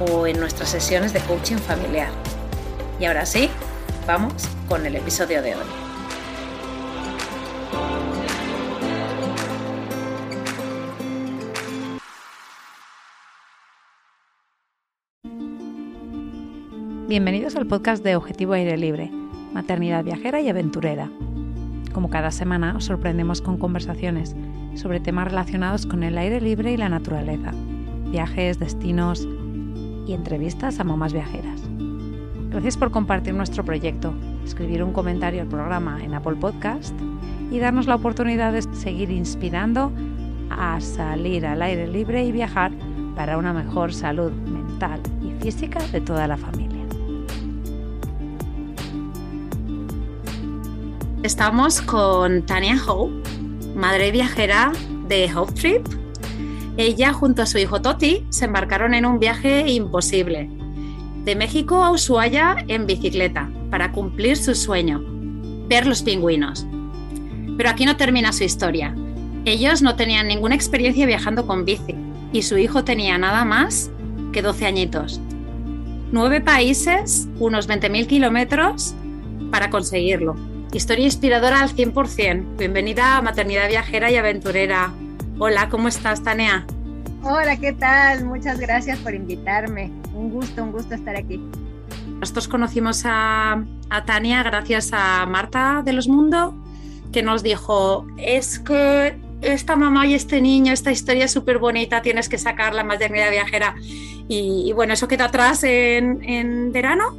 o en nuestras sesiones de coaching familiar. Y ahora sí, vamos con el episodio de hoy. Bienvenidos al podcast de Objetivo Aire Libre, Maternidad Viajera y Aventurera. Como cada semana os sorprendemos con conversaciones sobre temas relacionados con el aire libre y la naturaleza, viajes, destinos, y entrevistas a mamás viajeras. Gracias por compartir nuestro proyecto, escribir un comentario al programa en Apple Podcast y darnos la oportunidad de seguir inspirando a salir al aire libre y viajar para una mejor salud mental y física de toda la familia. Estamos con Tania Hope, madre viajera de Hope Trip ella junto a su hijo Toti se embarcaron en un viaje imposible, de México a Ushuaia en bicicleta, para cumplir su sueño, ver los pingüinos. Pero aquí no termina su historia. Ellos no tenían ninguna experiencia viajando con bici y su hijo tenía nada más que 12 añitos. Nueve países, unos 20.000 kilómetros para conseguirlo. Historia inspiradora al 100%. Bienvenida a Maternidad Viajera y Aventurera. Hola, ¿cómo estás, Tania? Hola, ¿qué tal? Muchas gracias por invitarme. Un gusto, un gusto estar aquí. Nosotros conocimos a, Tania gracias a Marta de los Mundo, que nos dijo, es que esta mamá y este niño, esta historia es súper bonita, tienes que sacar la maternidad viajera. Y, bueno, eso queda atrás en, en verano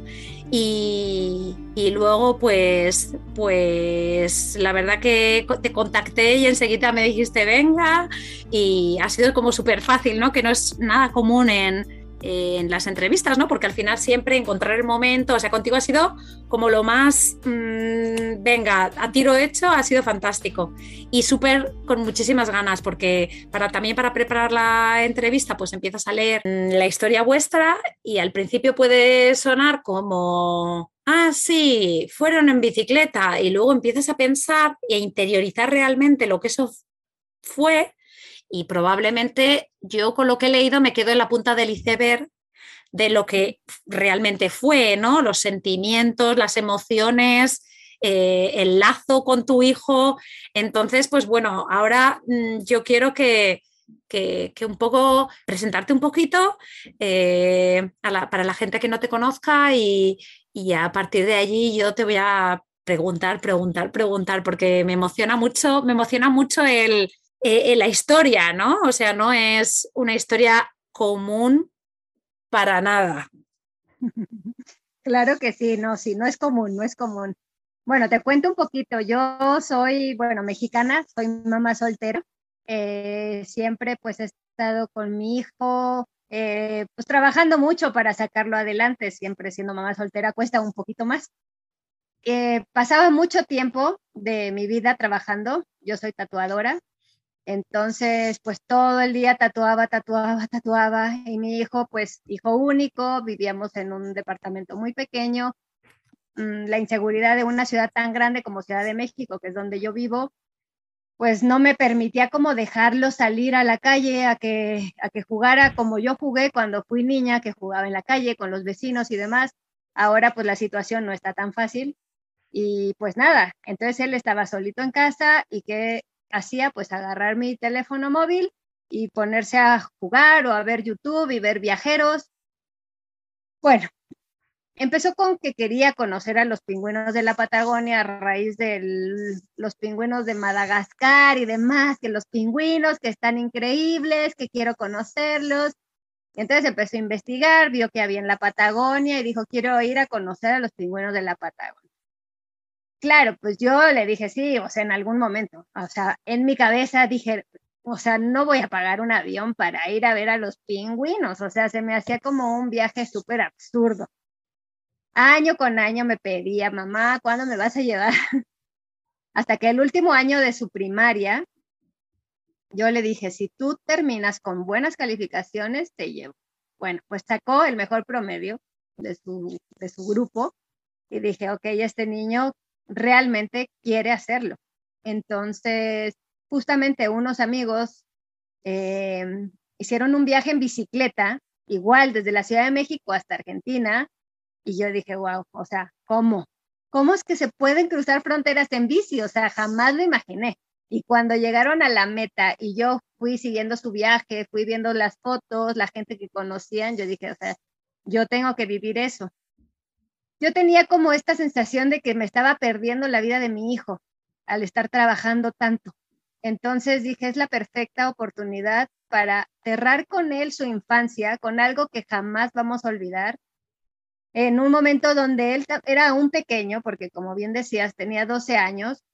y, luego, pues, pues la verdad que te contacté y enseguida me dijiste, venga, y ha sido como súper fácil, ¿no? Que no es nada común en, en las entrevistas, ¿no? Porque al final siempre encontrar el momento, o sea, contigo ha sido como lo más, mm, venga, a tiro hecho, ha sido fantástico y súper con muchísimas ganas, porque para también para preparar la entrevista, pues empiezas a leer mm, la historia vuestra y al principio puede sonar como, ah, sí, fueron en bicicleta y luego empiezas a pensar e interiorizar realmente lo que eso fue y probablemente yo con lo que he leído me quedo en la punta del iceberg de lo que realmente fue, ¿no? Los sentimientos, las emociones, eh, el lazo con tu hijo. Entonces, pues bueno, ahora mm, yo quiero que, que, un poco presentarte un poquito eh, para la gente que no te conozca y, y a partir de allí yo te voy a preguntar, preguntar, preguntar, porque me emociona mucho, me emociona mucho el, eh, la historia, ¿no? O sea, no es una historia común para nada. Claro que sí, no, sí, no es común, no es común. Bueno, te cuento un poquito. Yo soy, bueno, mexicana, soy mamá soltera. Eh, siempre pues he estado con mi hijo, eh, pues trabajando mucho para sacarlo adelante. Siempre siendo mamá soltera cuesta un poquito más. pasaba mucho tiempo de mi vida trabajando. Yo soy tatuadora, entonces, pues todo el día tatuaba, tatuaba, tatuaba. Y mi hijo, pues hijo único, vivíamos en un departamento muy pequeño. Mm, la inseguridad de una ciudad tan grande como Ciudad de México, que es donde yo vivo, pues no me permitía como dejarlo salir a la calle a que, a que jugara como yo jugué cuando fui niña, que jugaba en la calle con los vecinos y demás. Ahora pues la situación no está tan fácil. Y pues nada, entonces él estaba solito en casa y que hacía pues agarrar mi teléfono móvil y ponerse a jugar o a ver YouTube y ver viajeros. Bueno, empezó con que quería conocer a los pingüinos de la Patagonia a raíz de los pingüinos de Madagascar y demás, que los pingüinos que están increíbles, que quiero conocerlos. entonces empezó a investigar, vio que había en la Patagonia y dijo, quiero ir a conocer a los pingüinos de la Patagonia. Claro, pues yo le dije, sí, o sea, en algún momento, o sea, en mi cabeza dije, o sea, no voy a pagar un avión para ir a ver a los pingüinos, o sea, se me hacía como un viaje súper absurdo. Año con año me pedía, mamá, ¿cuándo me vas a llevar? Hasta que el último año de su primaria, yo le dije, si tú terminas con buenas calificaciones, te llevo. Bueno, pues sacó el mejor promedio de su, de su grupo y dije, ok, este niño realmente quiere hacerlo. Entonces, justamente unos amigos eh, hicieron un viaje en bicicleta, igual desde la Ciudad de México hasta Argentina, y yo dije, wow, o sea, ¿cómo? ¿Cómo es que se pueden cruzar fronteras en bici? O sea, jamás lo imaginé. Y cuando llegaron a la meta y yo fui siguiendo su viaje, fui viendo las fotos, la gente que conocían, yo dije, o sea, yo tengo que vivir eso. Yo tenía como esta sensación de que me estaba perdiendo la vida de mi hijo al estar trabajando tanto. Entonces dije, es la perfecta oportunidad para cerrar con él su infancia, con algo que jamás vamos a olvidar, en un momento donde él era un pequeño, porque como bien decías, tenía 12 años,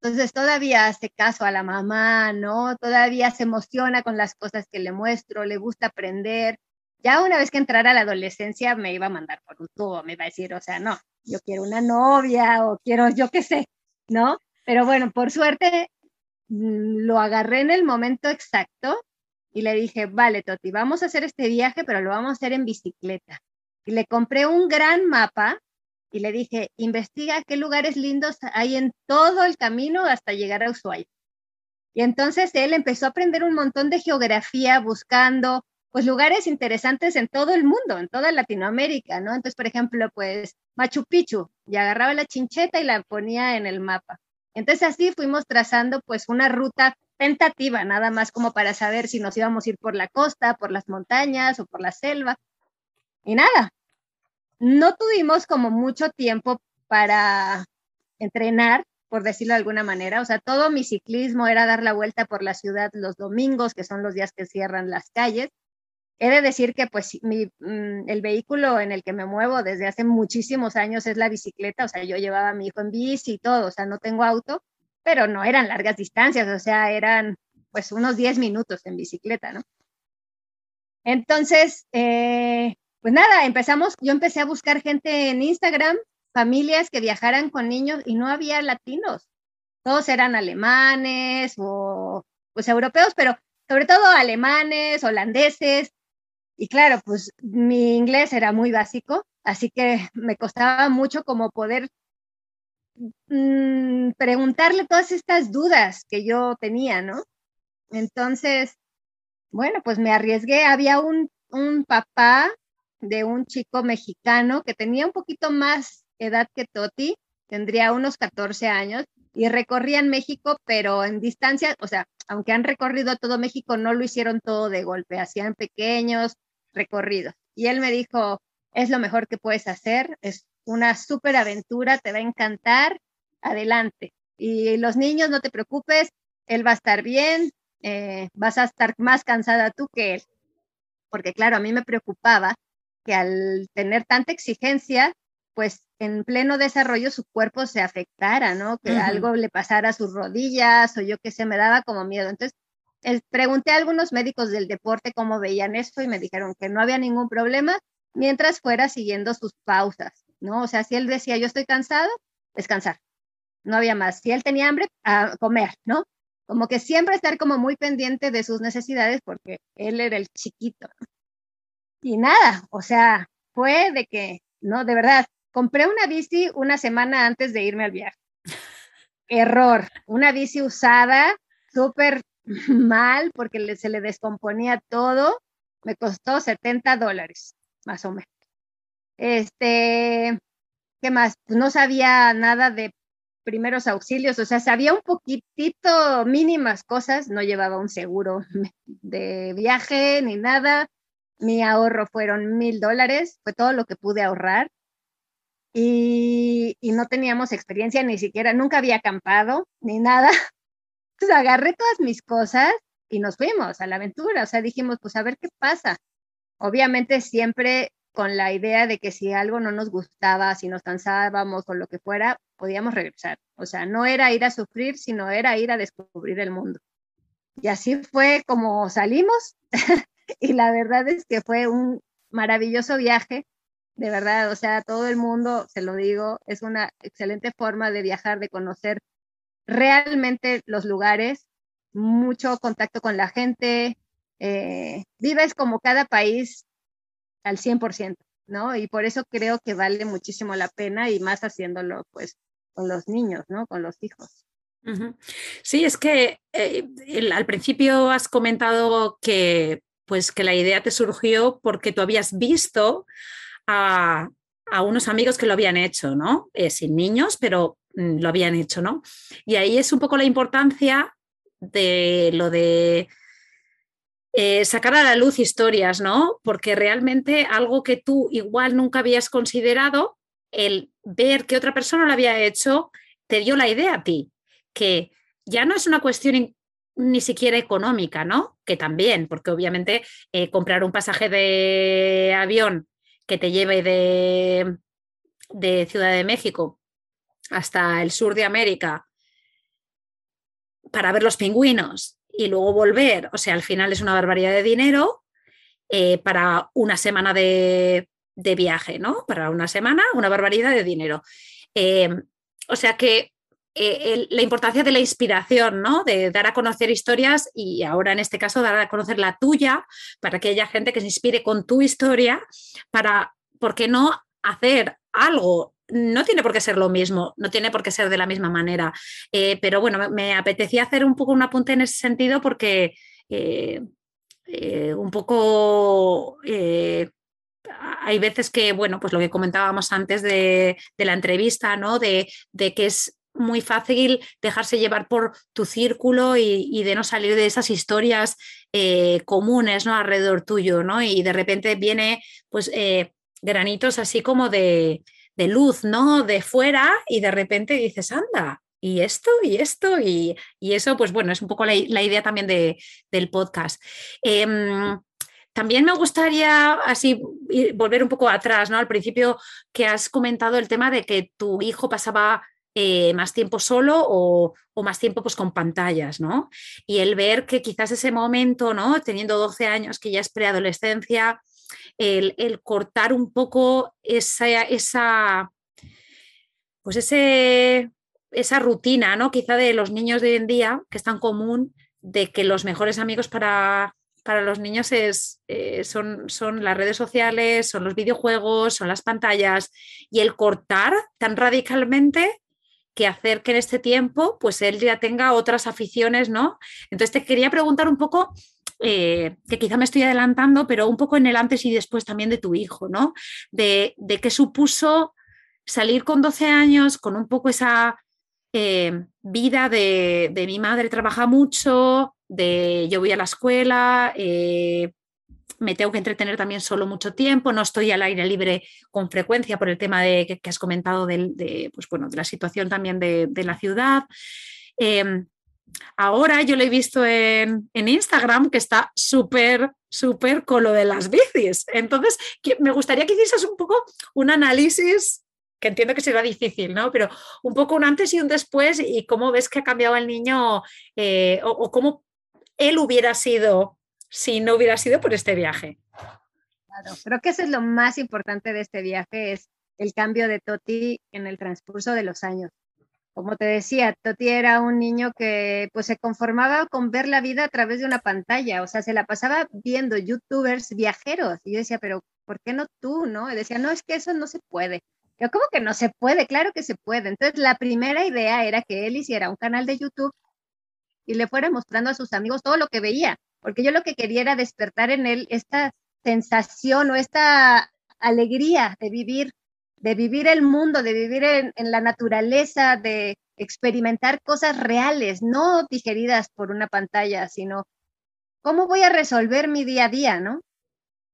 entonces todavía hace caso a la mamá, ¿no? Todavía se emociona con las cosas que le muestro, le gusta aprender. Ya una vez que entrara a la adolescencia me iba a mandar por un tubo, me iba a decir, o sea, no, yo quiero una novia o quiero, yo qué sé, ¿no? Pero bueno, por suerte mm, lo agarré en el momento exacto y le dije, vale, Toti, vamos a hacer este viaje, pero lo vamos a hacer en bicicleta y le compré un gran mapa y le dije, investiga qué lugares lindos hay en todo el camino hasta llegar a Ushuaia. Y entonces él empezó a aprender un montón de geografía buscando pues lugares interesantes en todo el mundo, en toda Latinoamérica, ¿no? Entonces, por ejemplo, pues Machu Picchu, y agarraba la chincheta y la ponía en el mapa. Entonces así fuimos trazando pues una ruta tentativa, nada más como para saber si nos íbamos a ir por la costa, por las montañas o por la selva. Y nada, no tuvimos como mucho tiempo para entrenar, por decirlo de alguna manera. O sea, todo mi ciclismo era dar la vuelta por la ciudad los domingos, que son los días que cierran las calles. He de decir que pues mm, el vehículo en el que me muevo desde hace muchísimos años es la bicicleta, o sea, yo llevaba a mi hijo en bici y todo, o sea, no tengo auto, pero no eran largas distancias, o sea, eran pues unos 10 minutos en bicicleta, ¿no? Entonces, eh, pues nada, empezamos, yo empecé a buscar gente en Instagram, familias que viajaran con niños y no había latinos. Todos eran alemanes o pues europeos, pero sobre todo alemanes, holandeses. Y claro, pues mi inglés era muy básico, así que me costaba mucho como poder mm, preguntarle todas estas dudas que yo tenía, ¿no? Entonces, bueno, pues me arriesgué. Había un, un papá de un chico mexicano que tenía un poquito más edad que Toti, tendría unos 14 años, y recorrían México, pero en distancia, o sea, aunque han recorrido todo México, no lo hicieron todo de golpe, hacían pequeños recorridos. Y él me dijo, es lo mejor que puedes hacer, es una súper aventura, te va a encantar, adelante. Y los niños, no te preocupes, él va a estar bien, eh, vas a estar más cansada tú que él. Porque claro, a mí me preocupaba que al tener tanta exigencia, pues en pleno desarrollo su cuerpo se afectara, ¿no? Que algo le pasara a sus rodillas o yo qué sé, me daba como miedo. Entonces, pregunté a algunos médicos del deporte cómo veían esto y me dijeron que no había ningún problema mientras fuera siguiendo sus pausas, ¿no? O sea, si él decía, yo estoy cansado, descansar. No había más. Si él tenía hambre, comer, ¿no? Como que siempre estar como muy pendiente de sus necesidades porque él era el chiquito. Y nada, o sea, fue de que, no, de verdad, compré una bici una semana antes de irme al viaje. Error, una bici usada, súper mal porque se le descomponía todo, me costó 70 dólares, más o menos. Este, ¿qué más? Pues no sabía nada de primeros auxilios, o sea, sabía un poquitito mínimas cosas, no llevaba un seguro de viaje ni nada, Mi ahorro fueron mil dólares, fue todo lo que pude ahorrar. Y, y, no teníamos experiencia ni siquiera, nunca había acampado ni nada. Entonces agarré todas mis cosas y nos fuimos a la aventura. O sea, dijimos, pues a ver qué pasa. Obviamente siempre con la idea de que si algo no nos gustaba, si nos cansábamos o lo que fuera, podíamos regresar. O sea, no era ir a sufrir, sino era ir a descubrir el mundo. Y así fue como salimos y la verdad es que fue un maravilloso viaje, de verdad, o sea, todo el mundo, se lo digo, es una excelente forma de viajar, de conocer realmente los lugares, mucho contacto con la gente, eh, vives como cada país al 100%, ¿no? Y por eso creo que vale muchísimo la pena y más haciéndolo pues con los niños, ¿no? Con los hijos. Sí, es que eh, al principio has comentado que, pues, que la idea te surgió porque tú habías visto a, unos amigos que lo habían hecho, ¿no? Eh, sin niños, pero lo habían hecho, ¿no? Y ahí es un poco la importancia de lo de eh, sacar a la luz historias, ¿no? Porque realmente algo que tú igual nunca habías considerado, el ver que otra persona lo había hecho, te dio la idea a ti que ya no es una cuestión ni siquiera económica, ¿no? Que también, porque obviamente eh, comprar un pasaje de avión que te lleve de Ciudad de México hasta el sur de América para ver los pingüinos y luego volver, o sea, al final es una barbaridad de dinero eh, para una semana de, viaje, ¿no? Para una semana, una barbaridad de dinero. Eh, o sea que eh, la importancia de la inspiración, ¿no? De dar a conocer historias y ahora en este caso dar a conocer la tuya para que haya gente que se inspire con tu historia para, ¿por qué no hacer algo? No tiene por qué ser lo mismo, no tiene por qué ser de la misma manera, eh, pero bueno, me, apetecía hacer un poco un apunte en ese sentido porque eh, un poco hay veces que, bueno, pues lo que comentábamos antes de, la entrevista, ¿no? De, de, que es muy fácil dejarse llevar por tu círculo y, de no salir de esas historias eh, comunes ¿no? alrededor tuyo, ¿no? Y de repente viene pues eh, granitos así como de, luz, ¿no? De fuera y de repente dices, anda, y esto y esto y, eso, pues bueno, es un poco la, idea también de, del podcast. Em, también me gustaría así volver un poco atrás, ¿no? Al principio que has comentado el tema de que tu hijo pasaba eh, más tiempo solo o, más tiempo pues, con pantallas, ¿no? Y el ver que quizás ese momento, ¿no? Teniendo 12 años, que ya es preadolescencia, el, el cortar un poco esa, esa pues ese, esa rutina, ¿no? Quizá de los niños de hoy en día, que es tan común, de que los mejores amigos para, para los niños es, eh, son, son las redes sociales, son los videojuegos, son las pantallas, y el cortar tan radicalmente que hacer que en este tiempo pues él ya tenga otras aficiones, ¿no? Entonces te quería preguntar un poco, eh, que quizá me estoy adelantando, pero un poco en el antes y después también de tu hijo, ¿no? De, de qué supuso salir con 12 años con un poco esa eh, vida de, de, mi madre trabaja mucho, de yo voy a la escuela, eh, me tengo que entretener también solo mucho tiempo, no estoy al aire libre con frecuencia por el tema de, que, has comentado de, pues bueno, de la situación también de, la ciudad. Ahora yo lo he visto en, Instagram que está súper, súper con lo de las bicis. Entonces, me gustaría que hicieses un poco un análisis que entiendo que será difícil, ¿no? Pero un poco un antes y un después y cómo ves que ha cambiado el niño eh, o, cómo él hubiera sido si no hubiera sido por este viaje. Claro, creo que eso es lo más importante de este viaje, es el cambio de Toti en el transcurso de los años. Como te decía, Toti era un niño que pues se conformaba con ver la vida a través de una pantalla, o sea, se la pasaba viendo youtubers viajeros. Y yo decía, pero ¿por qué no tú, no? Y decía, no, es que eso no se puede. Yo, ¿cómo que no se puede? Claro que se puede. Entonces, la primera idea era que él hiciera un canal de YouTube y le fuera mostrando a sus amigos todo lo que veía porque yo lo que quería era despertar en él esta sensación o esta alegría de vivir, de vivir el mundo, de vivir en, la naturaleza, de experimentar cosas reales, no digeridas por una pantalla, sino cómo voy a resolver mi día a día, ¿no?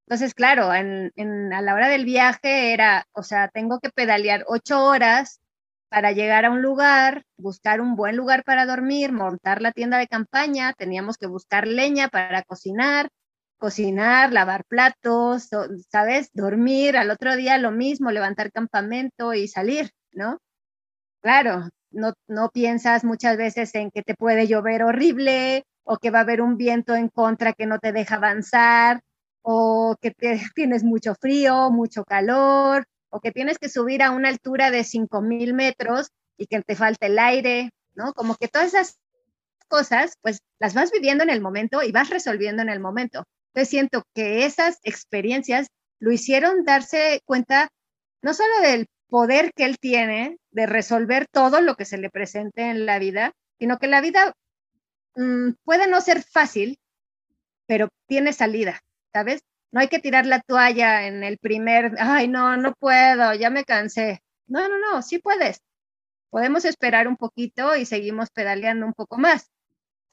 Entonces, claro, a la hora del viaje era, o sea, tengo que pedalear ocho horas para llegar a un lugar, buscar un buen lugar para dormir, montar la tienda de campaña, teníamos que buscar leña para cocinar, cocinar, lavar platos, ¿sabes? Dormir, al otro día lo mismo, levantar campamento y salir, ¿no? Claro, no, no piensas muchas veces en que te puede llover horrible o que va a haber un viento en contra que no te deja avanzar o que tienes mucho frío, mucho calor o que tienes que subir a una altura de 5.000 metros y que te falte el aire, ¿no? Como que todas esas cosas, pues las vas viviendo en el momento y vas resolviendo en el momento. Entonces siento que esas experiencias lo hicieron darse cuenta no solo del poder que él tiene de resolver todo lo que se le presente en la vida, sino que la vida mm, puede no ser fácil, pero tiene salida, ¿sabes? No hay que tirar la toalla en el primer, ay, no, no puedo, ya me cansé. No, no, no, sí puedes. Podemos esperar un poquito y seguimos pedaleando un poco más.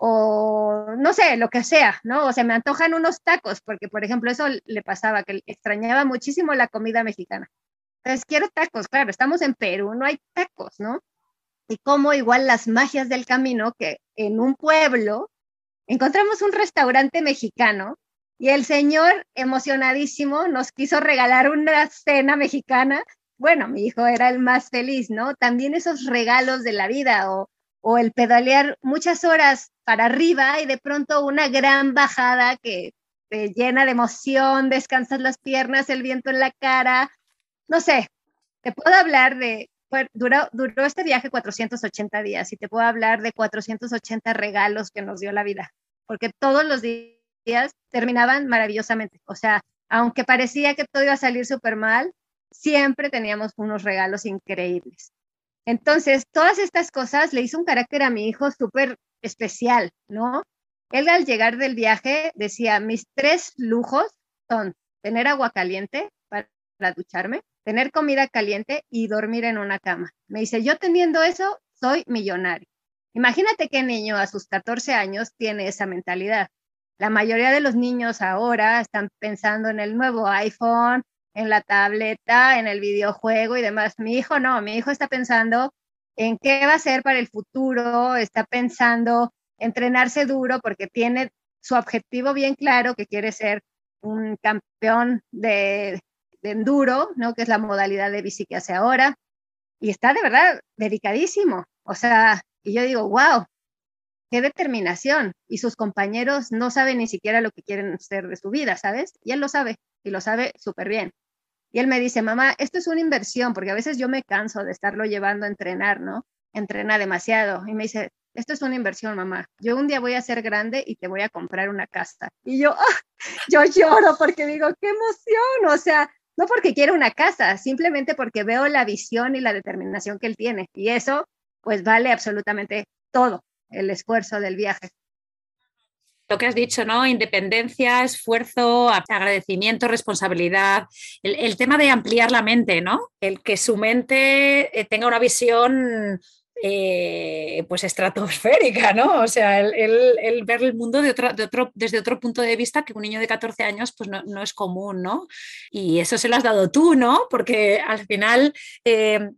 O no sé, lo que sea, ¿no? O se me antojan unos tacos, porque por ejemplo eso le pasaba, que extrañaba muchísimo la comida mexicana. Entonces, quiero tacos, claro, estamos en Perú, no hay tacos, ¿no? Y como igual las magias del camino, que en un pueblo encontramos un restaurante mexicano y el señor, emocionadísimo, nos quiso regalar una cena mexicana. Bueno, mi hijo era el más feliz, ¿no? También esos regalos de la vida o, o el pedalear muchas horas para arriba y de pronto una gran bajada que te llena de emoción, descansas las piernas, el viento en la cara, no sé, te puedo hablar de, duró, duró este viaje 480 días y te puedo hablar de 480 regalos que nos dio la vida, porque todos los días terminaban maravillosamente. O sea, aunque parecía que todo iba a salir súper mal, siempre teníamos unos regalos increíbles. Entonces, todas estas cosas le hizo un carácter a mi hijo súper especial, ¿no? Él al llegar del viaje decía, mis tres lujos son tener agua caliente para ducharme, tener comida caliente y dormir en una cama. Me dice, yo teniendo eso, soy millonario. Imagínate qué niño a sus 14 años tiene esa mentalidad. La mayoría de los niños ahora están pensando en el nuevo iPhone, en la tableta, en el videojuego y demás. Mi hijo no, mi hijo está pensando en qué va a ser para el futuro, está pensando entrenarse duro porque tiene su objetivo bien claro, que quiere ser un campeón de, enduro, ¿no? Que es la modalidad de bici que hace ahora. Y está de verdad dedicadísimo. O sea, y yo digo, wow, qué determinación. Y sus compañeros no saben ni siquiera lo que quieren hacer de su vida, ¿sabes? Y él lo sabe, y lo sabe súper bien. Y él me dice, mamá, esto es una inversión, porque a veces yo me canso de estarlo llevando a entrenar, ¿no? Entrena demasiado. Y me dice, esto es una inversión, mamá. Yo un día voy a ser grande y te voy a comprar una casa. Y yo, ¡ah! yo lloro porque digo, qué emoción. O sea, no porque quiera una casa, simplemente porque veo la visión y la determinación que él tiene. Y eso, pues vale absolutamente todo el esfuerzo del viaje. Lo que has dicho, ¿no? Independencia, esfuerzo, agradecimiento, responsabilidad. El, tema de ampliar la mente, ¿no? El que su mente eh, tenga una visión eh, pues estratosférica, ¿no? O sea, el, ver el mundo de de otro, desde otro punto de vista que un niño de 14 años pues no, es común, ¿no? Y eso se lo has dado tú, ¿no? Porque al final eh,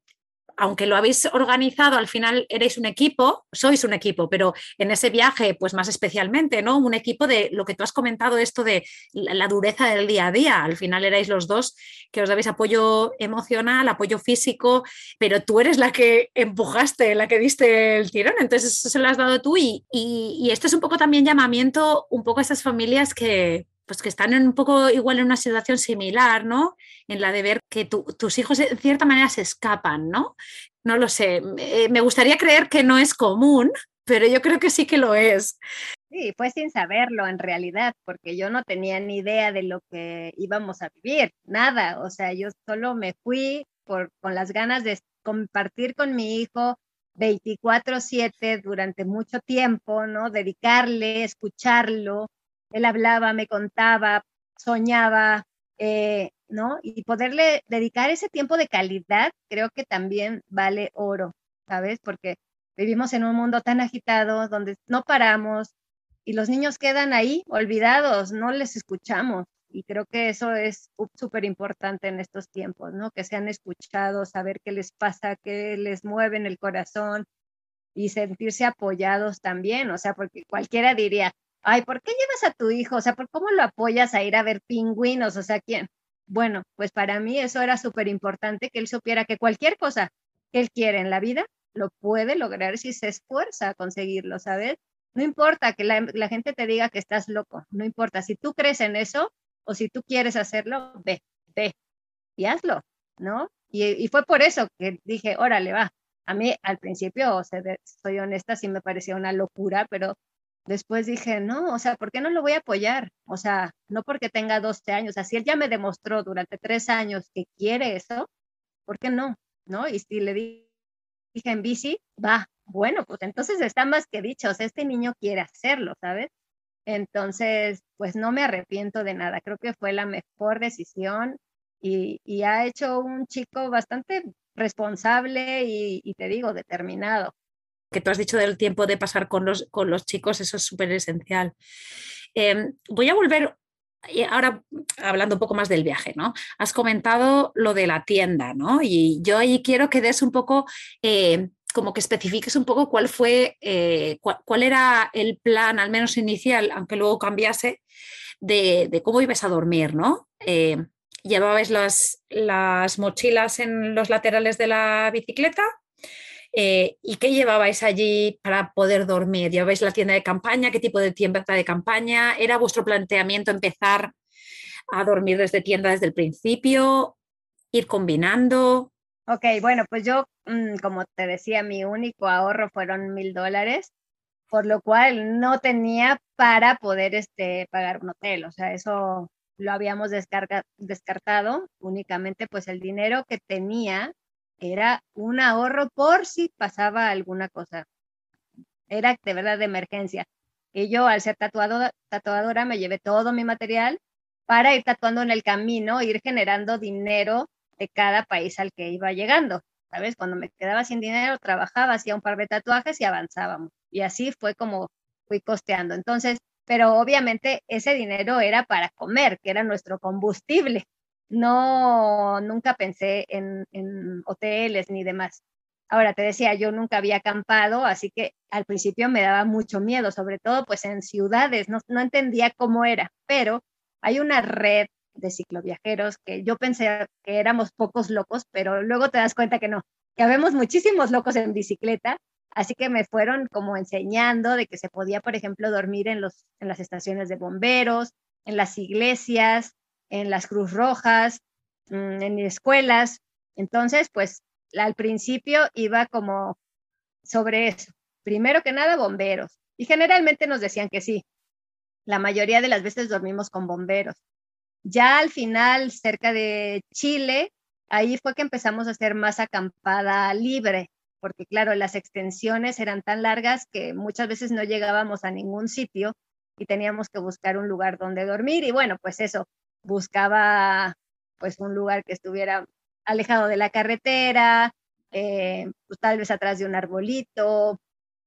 aunque lo habéis organizado, al final erais un equipo, sois un equipo, pero en ese viaje, pues más especialmente, ¿no? Un equipo de lo que tú has comentado, esto de la dureza del día a día. Al final erais los dos que os dabais apoyo emocional, apoyo físico, pero tú eres la que empujaste, la que diste el tirón, entonces eso se lo has dado tú y, y, esto es un poco también llamamiento, un poco a esas familias que, pues que están un poco igual en una situación similar, ¿no? En la de ver que tus hijos en cierta manera se escapan, ¿no? No lo sé, me gustaría creer que no es común, pero yo creo que sí que lo es. Sí, fue sin saberlo en realidad, porque yo no tenía ni idea de lo que íbamos a vivir, nada, o sea, yo solo me fui por, con las ganas de compartir con mi hijo 24/7 durante mucho tiempo, ¿no? Dedicarle, escucharlo, él hablaba, me contaba, soñaba, eh, ¿no? Y poderle dedicar ese tiempo de calidad, creo que también vale oro, ¿sabes? Porque vivimos en un mundo tan agitado donde no paramos y los niños quedan ahí olvidados, no les escuchamos, Y creo que eso es súper importante en estos tiempos, ¿no? Que sean escuchados, saber qué les pasa, qué les mueve en el corazón y sentirse apoyados también. O sea, porque cualquiera diría, ay, ¿por qué llevas a tu hijo? O sea, ¿por cómo lo apoyas a ir a ver pingüinos? O sea, ¿quién? Bueno, pues para mí eso era súper importante, que él supiera que cualquier cosa que él quiere en la vida, lo puede lograr si se esfuerza a conseguirlo, ¿sabes? No importa que la, gente te diga que estás loco, no importa. Si tú crees en eso o si tú quieres hacerlo, ve, ve y hazlo, ¿no? Y, fue por eso que dije, órale, va. A mí al principio, o sea, soy honesta, sí me parecía una locura, pero después dije, no, o sea, ¿por qué no lo voy a apoyar? O sea, no porque tenga 12 años, así él ya me demostró durante tres años que quiere eso, ¿por qué no? ¿No? Y si le dije en bici, va, bueno, pues entonces está más que dicho, o sea, este niño quiere hacerlo, ¿sabes? Entonces, pues no me arrepiento de nada, creo que fue la mejor decisión y, ha hecho un chico bastante responsable y, te digo, determinado. Que tú has dicho del tiempo de pasar con los, con los chicos, eso es súper esencial. Em, voy a volver ahora hablando un poco más del viaje, ¿no? Has comentado lo de la tienda, ¿no? Y yo ahí quiero que des un poco eh, como que especifiques un poco cuál fue, eh, cuál, era el plan, al menos inicial, aunque luego cambiase, de, cómo ibas a dormir, ¿no? Eh, ¿Llevabais las, las, mochilas en los laterales de la bicicleta? Eh, ¿Y qué llevabais allí para poder dormir? ¿Llevabais la tienda de campaña? ¿Qué tipo de tienda de campaña? ¿Era vuestro planteamiento empezar a dormir desde tienda desde el principio? ¿Ir combinando? Ok, bueno, pues yo, mm, como te decía, mi único ahorro fueron mil dólares, por lo cual no tenía para poder este, pagar un hotel. O sea, eso lo habíamos descartado. Únicamente, pues el dinero que tenía era un ahorro por si pasaba alguna cosa. Era de verdad de emergencia. Y yo, al ser tatuadora, me llevé todo mi material para ir tatuando en el camino, ir generando dinero de cada país al que iba llegando. ¿Sabes? Cuando me quedaba sin dinero, trabajaba, hacía un par de tatuajes y avanzábamos. Y así fue como fui costeando. Entonces, pero obviamente ese dinero era para comer, que era nuestro combustible. No, nunca pensé en, en hoteles ni demás. Ahora te decía, yo nunca había acampado, así que al principio me daba mucho miedo, sobre todo pues en ciudades, no, no entendía cómo era, pero hay una red de cicloviajeros, que yo pensé que éramos pocos locos, pero luego te das cuenta que no, que habemos muchísimos locos en bicicleta, así que me fueron como enseñando de que se podía, por ejemplo, dormir en, los, en las estaciones de bomberos, en las iglesias, en las Cruz Rojas, mm, en escuelas. Entonces, pues al principio iba como sobre eso. Primero que nada, bomberos. Y generalmente nos decían que sí. La mayoría de las veces dormimos con bomberos. Ya al final, cerca de Chile, ahí fue que empezamos a hacer más acampada libre, porque claro, las extensiones eran tan largas que muchas veces no llegábamos a ningún sitio y teníamos que buscar un lugar donde dormir. Y bueno, pues eso, buscaba pues un lugar que estuviera alejado de la carretera, eh, pues tal vez atrás de un arbolito.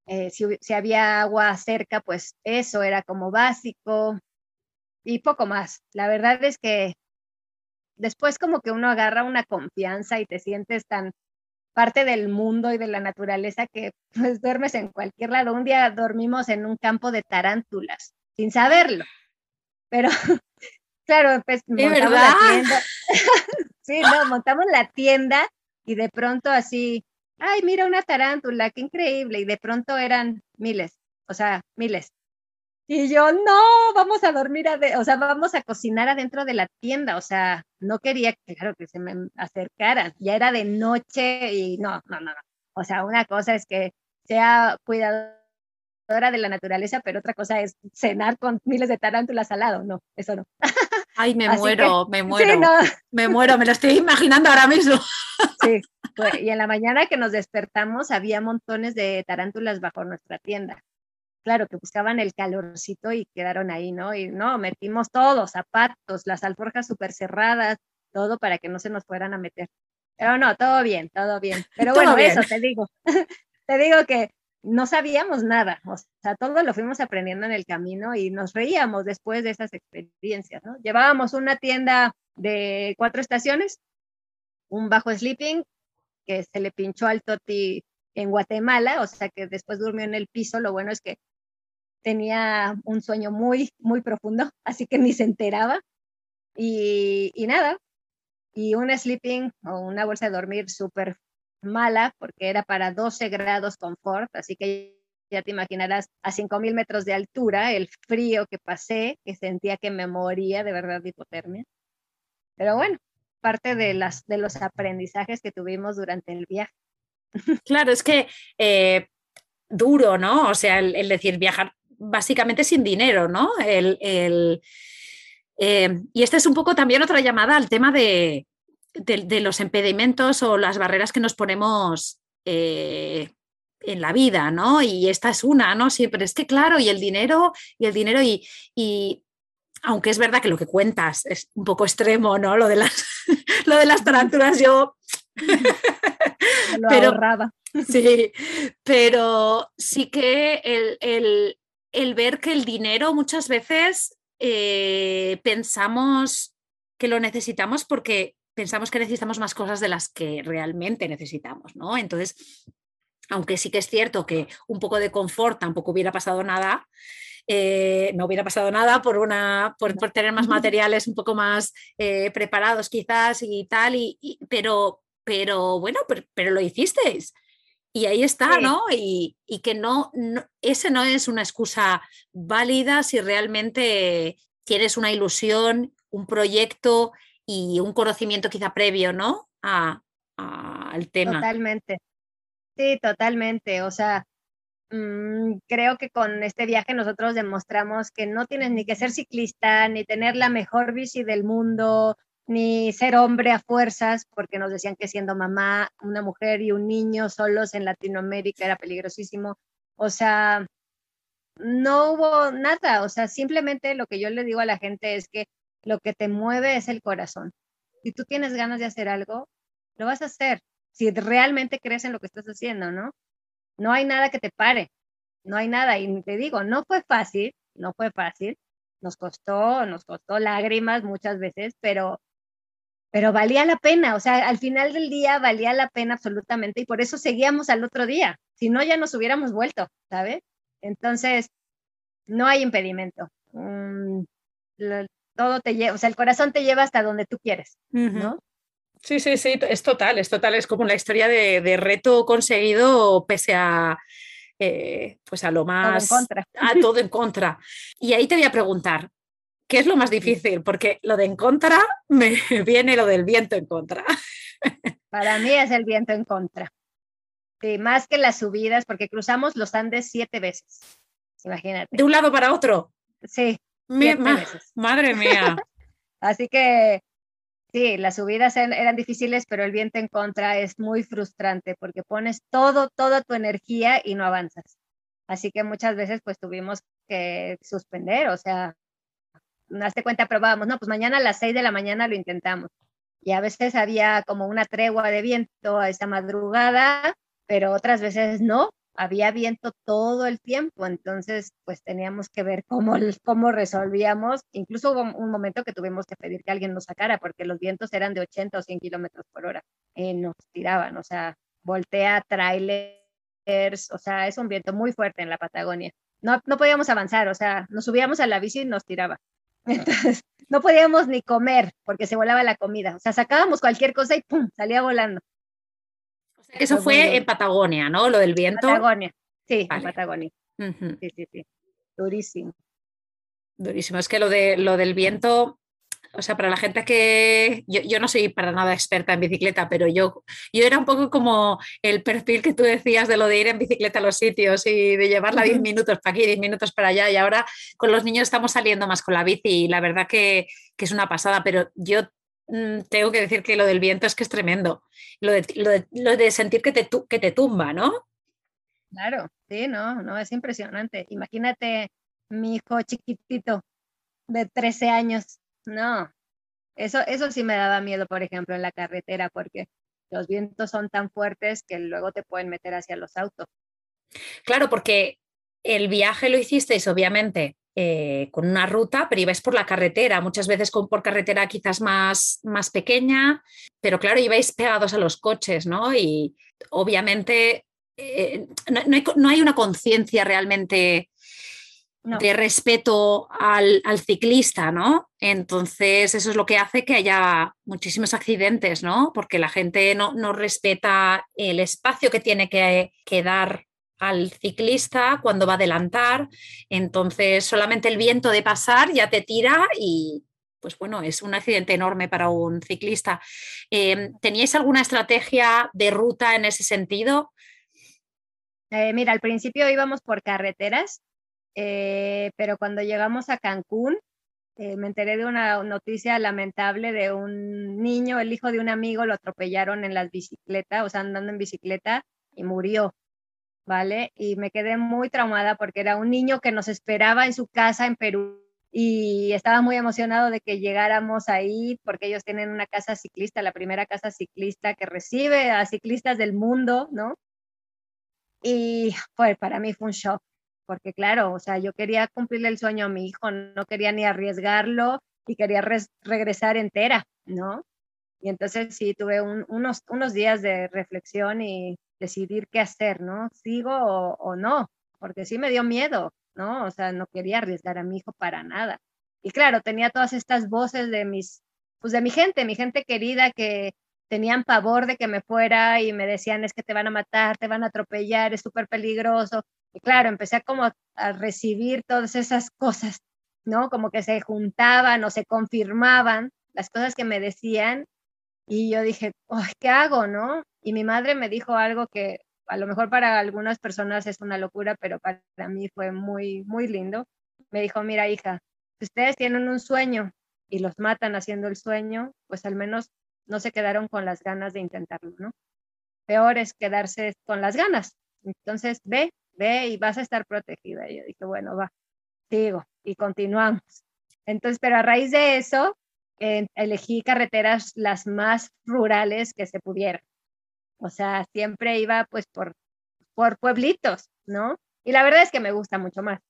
Eh, si, si había agua cerca, pues eso era como básico y poco más. La verdad es que después como que uno agarra una confianza y te sientes tan parte del mundo y de la naturaleza que pues duermes en cualquier lado. Un día dormimos en un campo de tarántulas, sin saberlo. Pero claro, pues montamos la tienda. sí, no, montamos la tienda y de pronto así, ay, mira una tarántula, qué increíble. Y de pronto eran miles, o sea, miles. Y yo, no, vamos a dormir, o sea, vamos a cocinar adentro de la tienda. O sea, no quería, claro, que se me acercaran. Ya era de noche y no, no, no, no. O sea, una cosa es que sea cuidadora de la naturaleza, pero otra cosa es cenar con miles de tarántulas al lado. No, eso no. Ay, me muero, me muero. Me muero, me lo estoy imaginando ahora mismo. Sí, y en la mañana que nos despertamos había montones de tarántulas bajo nuestra tienda claro, que buscaban el calorcito y quedaron ahí, ¿no? Y no, metimos todo, zapatos, las alforjas súper cerradas, todo para que no se nos fueran a meter. Pero no, todo bien, todo bien. Pero bueno, eso te digo. te digo que no sabíamos nada, o sea, todo lo fuimos aprendiendo en el camino y nos reíamos después de esas experiencias, ¿no? Llevábamos una tienda de cuatro estaciones, un bajo sleeping que se le pinchó al Toti en Guatemala, o sea que después durmió en el piso, lo bueno es que tenía un sueño muy, muy profundo, así que ni se enteraba. Y, y nada, y un sleeping o una bolsa de dormir súper mala porque era para 12 grados confort, así que ya te imaginarás a 5.000 metros de altura el frío que pasé, que sentía que me moría de verdad de hipotermia. Pero bueno, parte de, las, de los aprendizajes que tuvimos durante el viaje. Claro, es que eh, duro, ¿no? O sea, el, decir viajar básicamente sin dinero, ¿no? El, el eh, y esta es un poco también otra llamada al tema de, de, los impedimentos o las barreras que nos ponemos eh, en la vida, ¿no? Y esta es una, ¿no? Siempre es que claro, y el dinero, y el dinero, y, y aunque es verdad que lo que cuentas es un poco extremo, ¿no? Lo de las, lo de las tarántulas, yo. Lo pero, Sí, pero sí que el, el, ver que el dinero muchas veces eh, pensamos que lo necesitamos porque pensamos que necesitamos más cosas de las que realmente necesitamos, ¿no? Entonces, aunque sí que es cierto que un poco de confort tampoco hubiera pasado nada, eh, no hubiera pasado nada por, una, por, tener más materiales un poco más eh, preparados quizás y tal, y, pero, pero bueno, pero, lo hicisteis. Y ahí está, ¿no? Y, que no, no, ese no es una excusa válida si realmente tienes una ilusión, un proyecto y un conocimiento quizá previo, ¿no? A, al tema. Totalmente. Sí, totalmente. O sea, mm, creo que con este viaje nosotros demostramos que no tienes ni que ser ciclista, ni tener la mejor bici del mundo, ni ser hombre a fuerzas, porque nos decían que siendo mamá, una mujer y un niño solos en Latinoamérica era peligrosísimo. O sea, no hubo nada, o sea, simplemente lo que yo le digo a la gente es que lo que te mueve es el corazón. Si tú tienes ganas de hacer algo, lo vas a hacer. Si realmente crees en lo que estás haciendo, ¿no? No hay nada que te pare. No hay nada. Y te digo, no fue fácil, no fue fácil. Nos costó, nos costó lágrimas muchas veces, pero, pero valía la pena. O sea, al final del día valía la pena absolutamente y por eso seguíamos al otro día. Si no, ya nos hubiéramos vuelto, ¿sabes? Entonces, no hay impedimento. Mm, todo te lleva, o sea, el corazón te lleva hasta donde tú quieres, ¿no? Sí, sí, sí, es total, es total, es como la historia de, reto conseguido pese a, eh, pues a lo más... Todo en contra. A todo en contra. Y ahí te voy a preguntar, ¿qué es lo más difícil? Porque lo de en contra me viene lo del viento en contra. Para mí es el viento en contra. Sí, más que las subidas, porque cruzamos los Andes siete veces. Imagínate. De un lado para otro. Sí, madre mía. Así que sí, las subidas eran difíciles, pero el viento en contra es muy frustrante porque pones todo, toda tu energía y no avanzas. Así que muchas veces pues tuvimos que suspender, o sea, hazte cuenta, probábamos, no, pues mañana a las 6 de la mañana lo intentamos. Y a veces había como una tregua de viento a esa madrugada, pero otras veces no, había viento todo el tiempo, entonces pues teníamos que ver cómo, cómo resolvíamos. Incluso hubo un momento que tuvimos que pedir que alguien nos sacara porque los vientos eran de 80 o 100 kilómetros por hora y nos tiraban, o sea, voltea trailers, o sea, es un viento muy fuerte en la Patagonia. No, no podíamos avanzar, o sea, nos subíamos a la bici y nos tiraba. Entonces, no podíamos ni comer porque se volaba la comida. O sea, sacábamos cualquier cosa y ¡pum! salía volando. Eso fue en Patagonia, ¿no? Lo del viento. Patagonia, sí, en Patagonia. Sí, sí, sí. Durísimo. Durísimo. Es que lo, de, lo del viento, o sea, para la gente que yo, no soy para nada experta en bicicleta, pero yo, yo era un poco como el perfil que tú decías de lo de ir en bicicleta a los sitios y de llevarla 10 minutos para aquí, 10 minutos para allá. Y ahora con los niños estamos saliendo más con la bici y la verdad que, que es una pasada, pero yo tengo que decir que lo del viento es que es tremendo. Lo de, lo de, sentir que te, que te tumba, ¿no? Claro, sí, no, no, es impresionante. Imagínate mi hijo chiquitito de 13 años. No, eso, eso sí me daba miedo, por ejemplo, en la carretera, porque los vientos son tan fuertes que luego te pueden meter hacia los autos. Claro, porque el viaje lo hicisteis, obviamente, eh, con una ruta, pero ibais por la carretera, muchas veces con, por carretera quizás más, más pequeña, pero claro, ibais pegados a los coches, ¿no? Y obviamente eh, no, hay, una conciencia realmente de respeto al, ciclista, ¿no? Entonces, eso es lo que hace que haya muchísimos accidentes, ¿no? Porque la gente no, respeta el espacio que tiene que, que dar al ciclista cuando va a adelantar. Entonces, solamente el viento de pasar ya te tira y, pues bueno, es un accidente enorme para un ciclista. Em, ¿Teníais alguna estrategia de ruta en ese sentido? Eh, mira, al principio íbamos por carreteras, eh, pero cuando llegamos a Cancún, eh, me enteré de una noticia lamentable de un niño, el hijo de un amigo, lo atropellaron en las bicicletas, o sea, andando en bicicleta y murió. ¿Vale? Y me quedé muy traumada porque era un niño que nos esperaba en su casa en Perú y estaba muy emocionado de que llegáramos ahí porque ellos tienen una casa ciclista, la primera casa ciclista que recibe a ciclistas del mundo, ¿no? Y pues para mí fue un shock, porque claro, o sea, yo quería cumplirle el sueño a mi hijo, no quería ni arriesgarlo y quería regresar entera, ¿no? Y entonces sí, tuve unos, unos días de reflexión y decidir qué hacer, ¿no? ¿Sigo o, no? Porque sí me dio miedo, ¿no? O sea, no quería arriesgar a mi hijo para nada. Y claro, tenía todas estas voces de mis, pues de mi gente, mi gente querida que tenían pavor de que me fuera y me decían, es que te van a matar, te van a atropellar, es súper peligroso. Y claro, empecé a como a recibir todas esas cosas, ¿no? Como que se juntaban o se confirmaban las cosas que me decían y yo dije, ¿qué hago, no? Y mi madre me dijo algo que a lo mejor para algunas personas es una locura, pero para mí fue muy, muy lindo. Me dijo, mira hija, si ustedes tienen un sueño y los matan haciendo el sueño, pues al menos no se quedaron con las ganas de intentarlo, ¿no? Peor es quedarse con las ganas. Entonces, ve, ve y vas a estar protegida. Y yo dije, bueno, va, sigo y continuamos. Entonces, pero a raíz de eso, elegí carreteras las más rurales que se pudieran. O sea, siempre iba pues por, por pueblitos, ¿no? Y la verdad es que me gusta mucho más.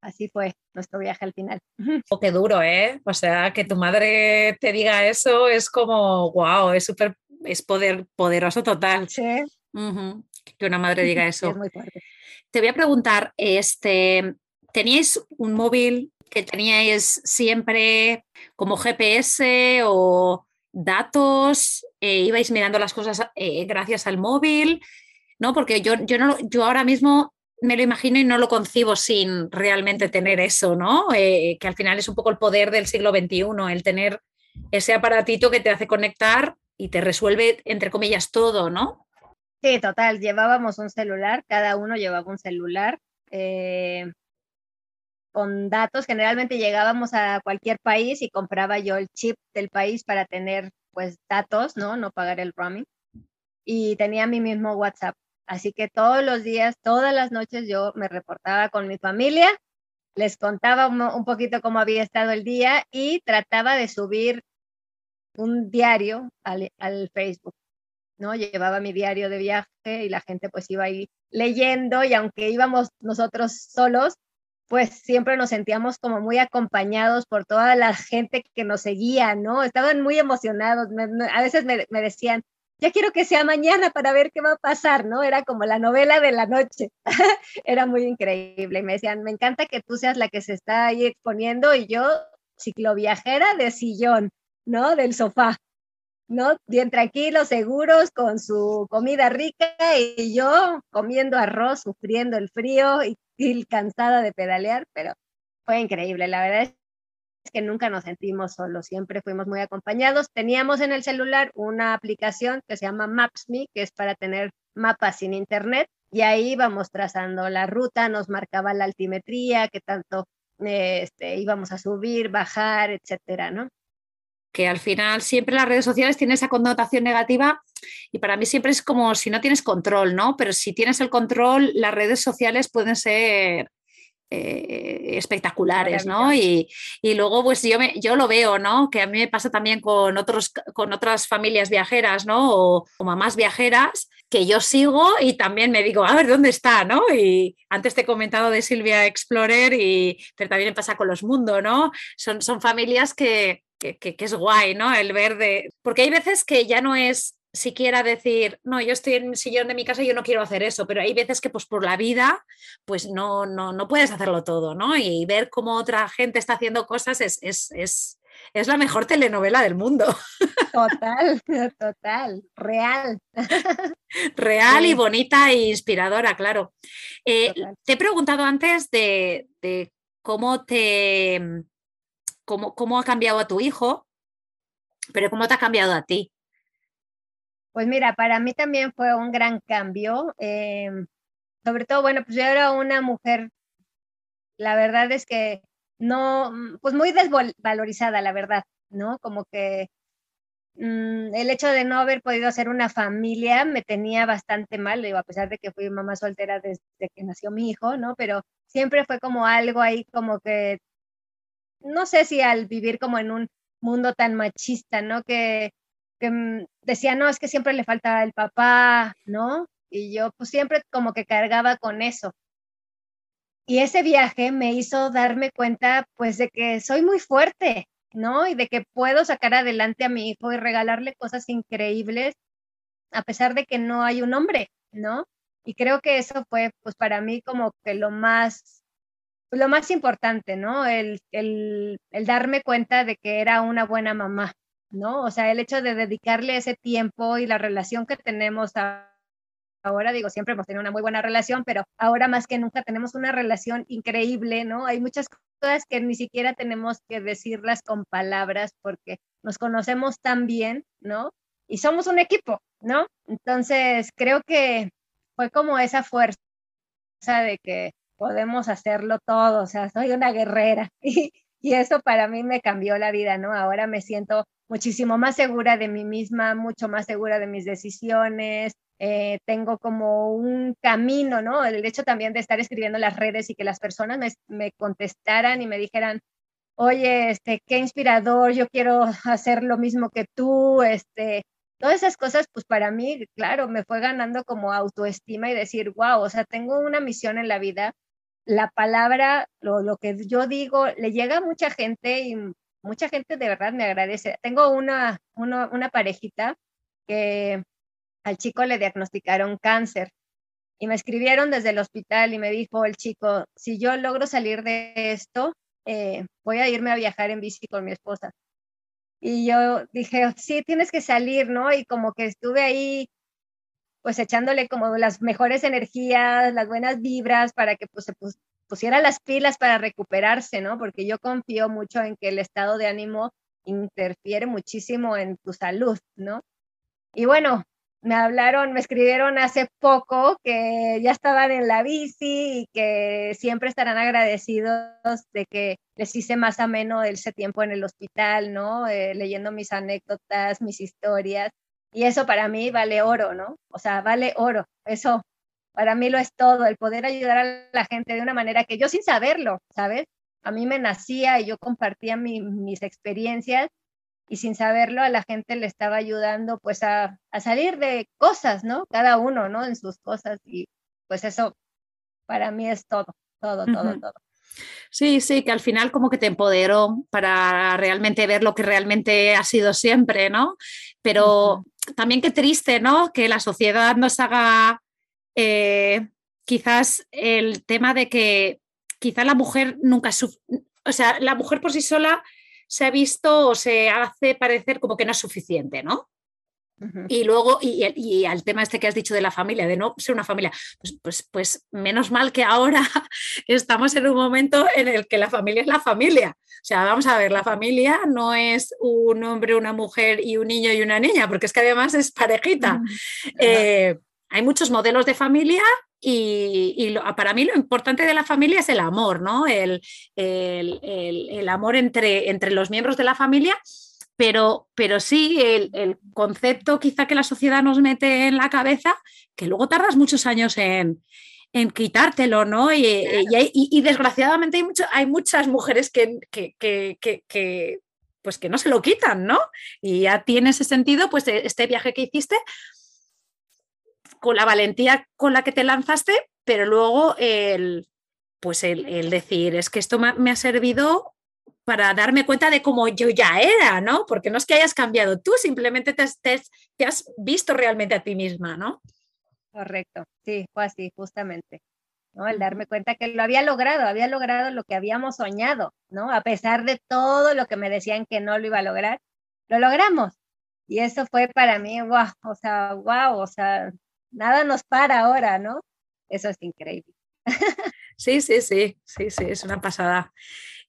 Así fue nuestro viaje al final. Oh, qué duro, ¿eh? O sea, que tu madre te diga eso es como, wow, es súper, es poder, poderoso total. Sí. Que una madre diga eso. es muy fuerte. Te voy a preguntar, este, ¿teníais un móvil que teníais siempre como GPS o datos, eh, ibais mirando las cosas eh, gracias al móvil, ¿no? Porque yo, yo, no, yo ahora mismo me lo imagino y no lo concibo sin realmente tener eso, ¿no? Eh, que al final es un poco el poder del siglo XXI, el tener ese aparatito que te hace conectar y te resuelve, entre comillas, todo, ¿no? Sí, total, llevábamos un celular, cada uno llevaba un celular con datos. Generalmente llegábamos a cualquier país y compraba yo el chip del país para tener pues datos, ¿no? No pagar el roaming. Y tenía mi mismo WhatsApp. Así que todos los días, todas las noches yo me reportaba con mi familia, les contaba un, poquito cómo había estado el día y trataba de subir un diario al, Facebook, ¿no? Llevaba mi diario de viaje y la gente pues iba ahí leyendo y aunque íbamos nosotros solos, pues siempre nos sentíamos como muy acompañados por toda la gente que nos seguía, ¿no? Estaban muy emocionados, a veces me, decían, ya quiero que sea mañana para ver qué va a pasar, ¿no? Era como la novela de la noche, era muy increíble. Me decían, me encanta que tú seas la que se está ahí exponiendo y yo, cicloviajera de sillón, ¿no? Del sofá, ¿no? Bien tranquilos, seguros, con su comida rica y yo comiendo arroz, sufriendo el frío y cansada de pedalear, pero fue increíble. La verdad es que nunca nos sentimos solos, siempre fuimos muy acompañados. Teníamos en el celular una aplicación que se llama Maps.me, que es para tener mapas sin internet, y ahí íbamos trazando la ruta, nos marcaba la altimetría, qué tanto este, íbamos a subir, bajar, etcétera, ¿no? Que al final siempre las redes sociales tienen esa connotación negativa y para mí siempre es como si no tienes control, ¿no? Pero si tienes el control, las redes sociales pueden ser eh, espectaculares, ¿no? Y, luego, pues yo, me, yo lo veo, ¿no? Que a mí me pasa también con, otros, con otras familias viajeras, ¿no? O, mamás viajeras que yo sigo y también me digo, a ver, ¿dónde está, no? Y antes te he comentado de Silvia Explorer, y, pero también me pasa con los mundos, ¿no? Son, son familias que, que, que, es guay, ¿no? El ver de... Porque hay veces que ya no es siquiera decir, no, yo estoy en el sillón de mi casa y yo no quiero hacer eso, pero hay veces que pues por la vida pues no, no, no puedes hacerlo todo, ¿no? Y ver cómo otra gente está haciendo cosas es, es, es, es la mejor telenovela del mundo. Total, total, real. Real y bonita e inspiradora, claro. Eh, te he preguntado antes de, de cómo te... Cómo, cómo ha cambiado a tu hijo, pero cómo te ha cambiado a ti. Pues mira, para mí también fue un gran cambio. Em, sobre todo, bueno, pues yo era una mujer, la verdad es que no, mm, pues muy desvalorizada, la verdad, ¿no? Como que mm, el hecho de no haber podido hacer una familia me tenía bastante mal, digo, a pesar de que fui mamá soltera desde que nació mi hijo, ¿no? Pero siempre fue como algo ahí como que, no sé si al vivir como en un mundo tan machista, ¿no? Que decía, no, es que siempre le falta el papá, ¿no? Y yo pues siempre como que cargaba con eso. Y ese viaje me hizo darme cuenta pues de que soy muy fuerte, ¿no? Y de que puedo sacar adelante a mi hijo y regalarle cosas increíbles a pesar de que no hay un hombre, ¿no? Y creo que eso fue pues para mí como que lo más lo más importante, ¿no? El, el, el darme cuenta de que era una buena mamá, ¿no? O sea, el hecho de dedicarle ese tiempo y la relación que tenemos ahora, digo, siempre hemos tenido una muy buena relación, pero ahora más que nunca tenemos una relación increíble, ¿no? Hay muchas cosas que ni siquiera tenemos que decirlas con palabras porque nos conocemos tan bien, ¿no? Y somos un equipo, ¿no? Entonces, creo que fue como esa fuerza de que podemos hacerlo todo, o sea, soy una guerrera y, y eso para mí me cambió la vida, ¿no? Ahora me siento muchísimo más segura de mí misma, mucho más segura de mis decisiones, eh, tengo como un camino, ¿no? El hecho también de estar escribiendo en las redes y que las personas me, me, contestaran y me dijeran, oye, este, qué inspirador, yo quiero hacer lo mismo que tú, este, todas esas cosas, pues para mí, claro, me fue ganando como autoestima y decir, wow, o sea, tengo una misión en la vida, la palabra, lo, lo que yo digo, le llega a mucha gente y mucha gente de verdad me agradece. Tengo una, una, parejita que al chico le diagnosticaron cáncer y me escribieron desde el hospital y me dijo el chico, si yo logro salir de esto, eh, voy a irme a viajar en bici con mi esposa. Y yo dije, sí, tienes que salir, ¿no? Y como que estuve ahí, pues echándole como las mejores energías, las buenas vibras para que pues, se, pusiera las pilas para recuperarse, ¿no? Porque yo confío mucho en que el estado de ánimo interfiere muchísimo en tu salud, ¿no? Y bueno, me hablaron, me escribieron hace poco que ya estaban en la bici y que siempre estarán agradecidos de que les hice más ameno ese tiempo en el hospital, ¿no? Eh, leyendo mis anécdotas, mis historias. Y eso para mí vale oro, ¿no? O sea, vale oro. Eso para mí lo es todo, el poder ayudar a la gente de una manera que yo sin saberlo, ¿sabes? A mí me nacía y yo compartía mis experiencias y sin saberlo a la gente le estaba ayudando pues a, salir de cosas, ¿no? Cada uno, ¿no? En sus cosas y pues eso para mí es todo, todo, todo, todo. Sí, sí, que al final como que te empoderó para realmente ver lo que realmente ha sido siempre, ¿no? Pero también qué triste, ¿no? Que la sociedad nos haga eh, quizás el tema de que quizá la mujer nunca, o sea, la mujer por sí sola se ha visto o se hace parecer como que no es suficiente, ¿no? Y luego, y, al tema este que has dicho de la familia, de no ser una familia, pues, pues, pues, menos mal que ahora estamos en un momento en el que la familia es la familia. O sea, vamos a ver, la familia no es un hombre, una mujer y un niño y una niña, porque es que además es parejita hay muchos modelos de familia y, para mí lo importante de la familia es el amor, ¿no? El, amor entre, entre, los miembros de la familia, pero, pero sí el, concepto quizá que la sociedad nos mete en la cabeza, que luego tardas muchos años en, en quitártelo, ¿no? Y, desgraciadamente hay, mucho, hay muchas mujeres que, que, pues que no se lo quitan, ¿no? Y ya tiene ese sentido, pues este viaje que hiciste, con la valentía con la que te lanzaste, pero luego el, pues el, decir, es que esto me ha servido para darme cuenta de cómo yo ya era, ¿no? Porque no es que hayas cambiado tú, simplemente te, te has visto realmente a ti misma, ¿no? Correcto, sí, fue así, justamente. ¿no? El darme cuenta que lo había logrado, había logrado lo que habíamos soñado, ¿no? A pesar de todo lo que me decían que no lo iba a lograr, lo logramos. Y eso fue para mí, wow, o sea, wow, o sea, nada nos para ahora, ¿no? Eso es increíble. Sí, sí, sí, sí, sí, es una pasada.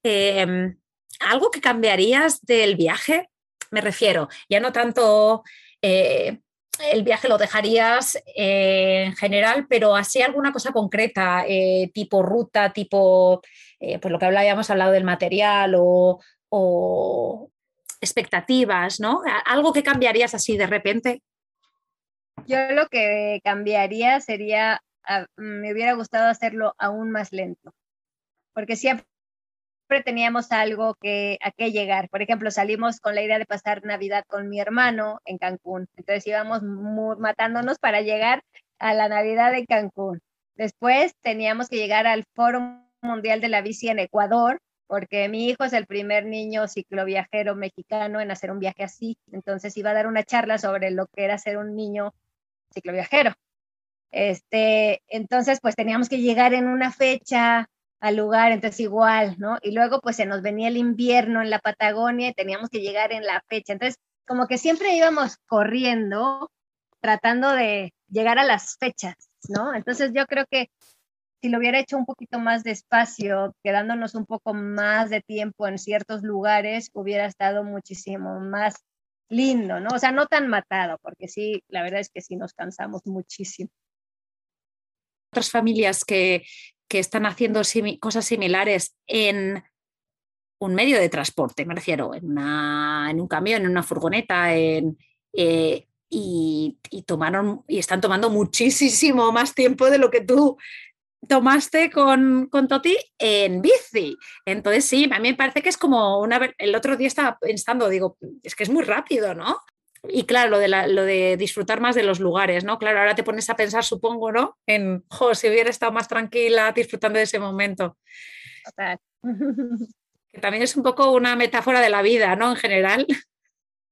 Em, ¿Algo que cambiarías del viaje? Me refiero, ya no tanto eh, el viaje lo dejarías eh, en general, pero así alguna cosa concreta, eh, tipo ruta, tipo, eh, pues lo que hablábamos, hablado del material o, expectativas, ¿no? Algo que cambiarías así de repente. Yo lo que cambiaría sería, ah, me hubiera gustado hacerlo aún más lento, porque siempre teníamos algo que, a qué llegar. Por ejemplo, salimos con la idea de pasar Navidad con mi hermano en Cancún. Entonces íbamos matándonos para llegar a la Navidad en Cancún. Después teníamos que llegar al Foro Mundial de la Bici en Ecuador, porque mi hijo es el primer niño cicloviajero mexicano en hacer un viaje así. Entonces iba a dar una charla sobre lo que era ser un niño cicloviajero. Este, entonces, pues teníamos que llegar en una fecha al lugar, entonces igual, ¿no? Y luego pues se nos venía el invierno en la Patagonia y teníamos que llegar en la fecha. Entonces, como que siempre íbamos corriendo, tratando de llegar a las fechas, ¿no? Entonces yo creo que si lo hubiera hecho un poquito más despacio, quedándonos un poco más de tiempo en ciertos lugares, hubiera estado muchísimo más lindo, ¿no? O sea, no tan matado, porque sí, la verdad es que sí nos cansamos muchísimo. Otras familias que, que están haciendo cosas similares en un medio de transporte, me refiero, en, un camión, en una furgoneta, en, eh, y, y están tomando muchísimo más tiempo de lo que tú tomaste con, con, Toti en bici. Entonces, sí, a mí me parece que es como una... El otro día estaba pensando, digo, es que es muy rápido, ¿no? Y claro, lo de, lo de disfrutar más de los lugares, ¿no? Claro, ahora te pones a pensar, supongo, ¿no? En, jo, si hubiera estado más tranquila disfrutando de ese momento. Total. Que también es un poco una metáfora de la vida, ¿no? En general.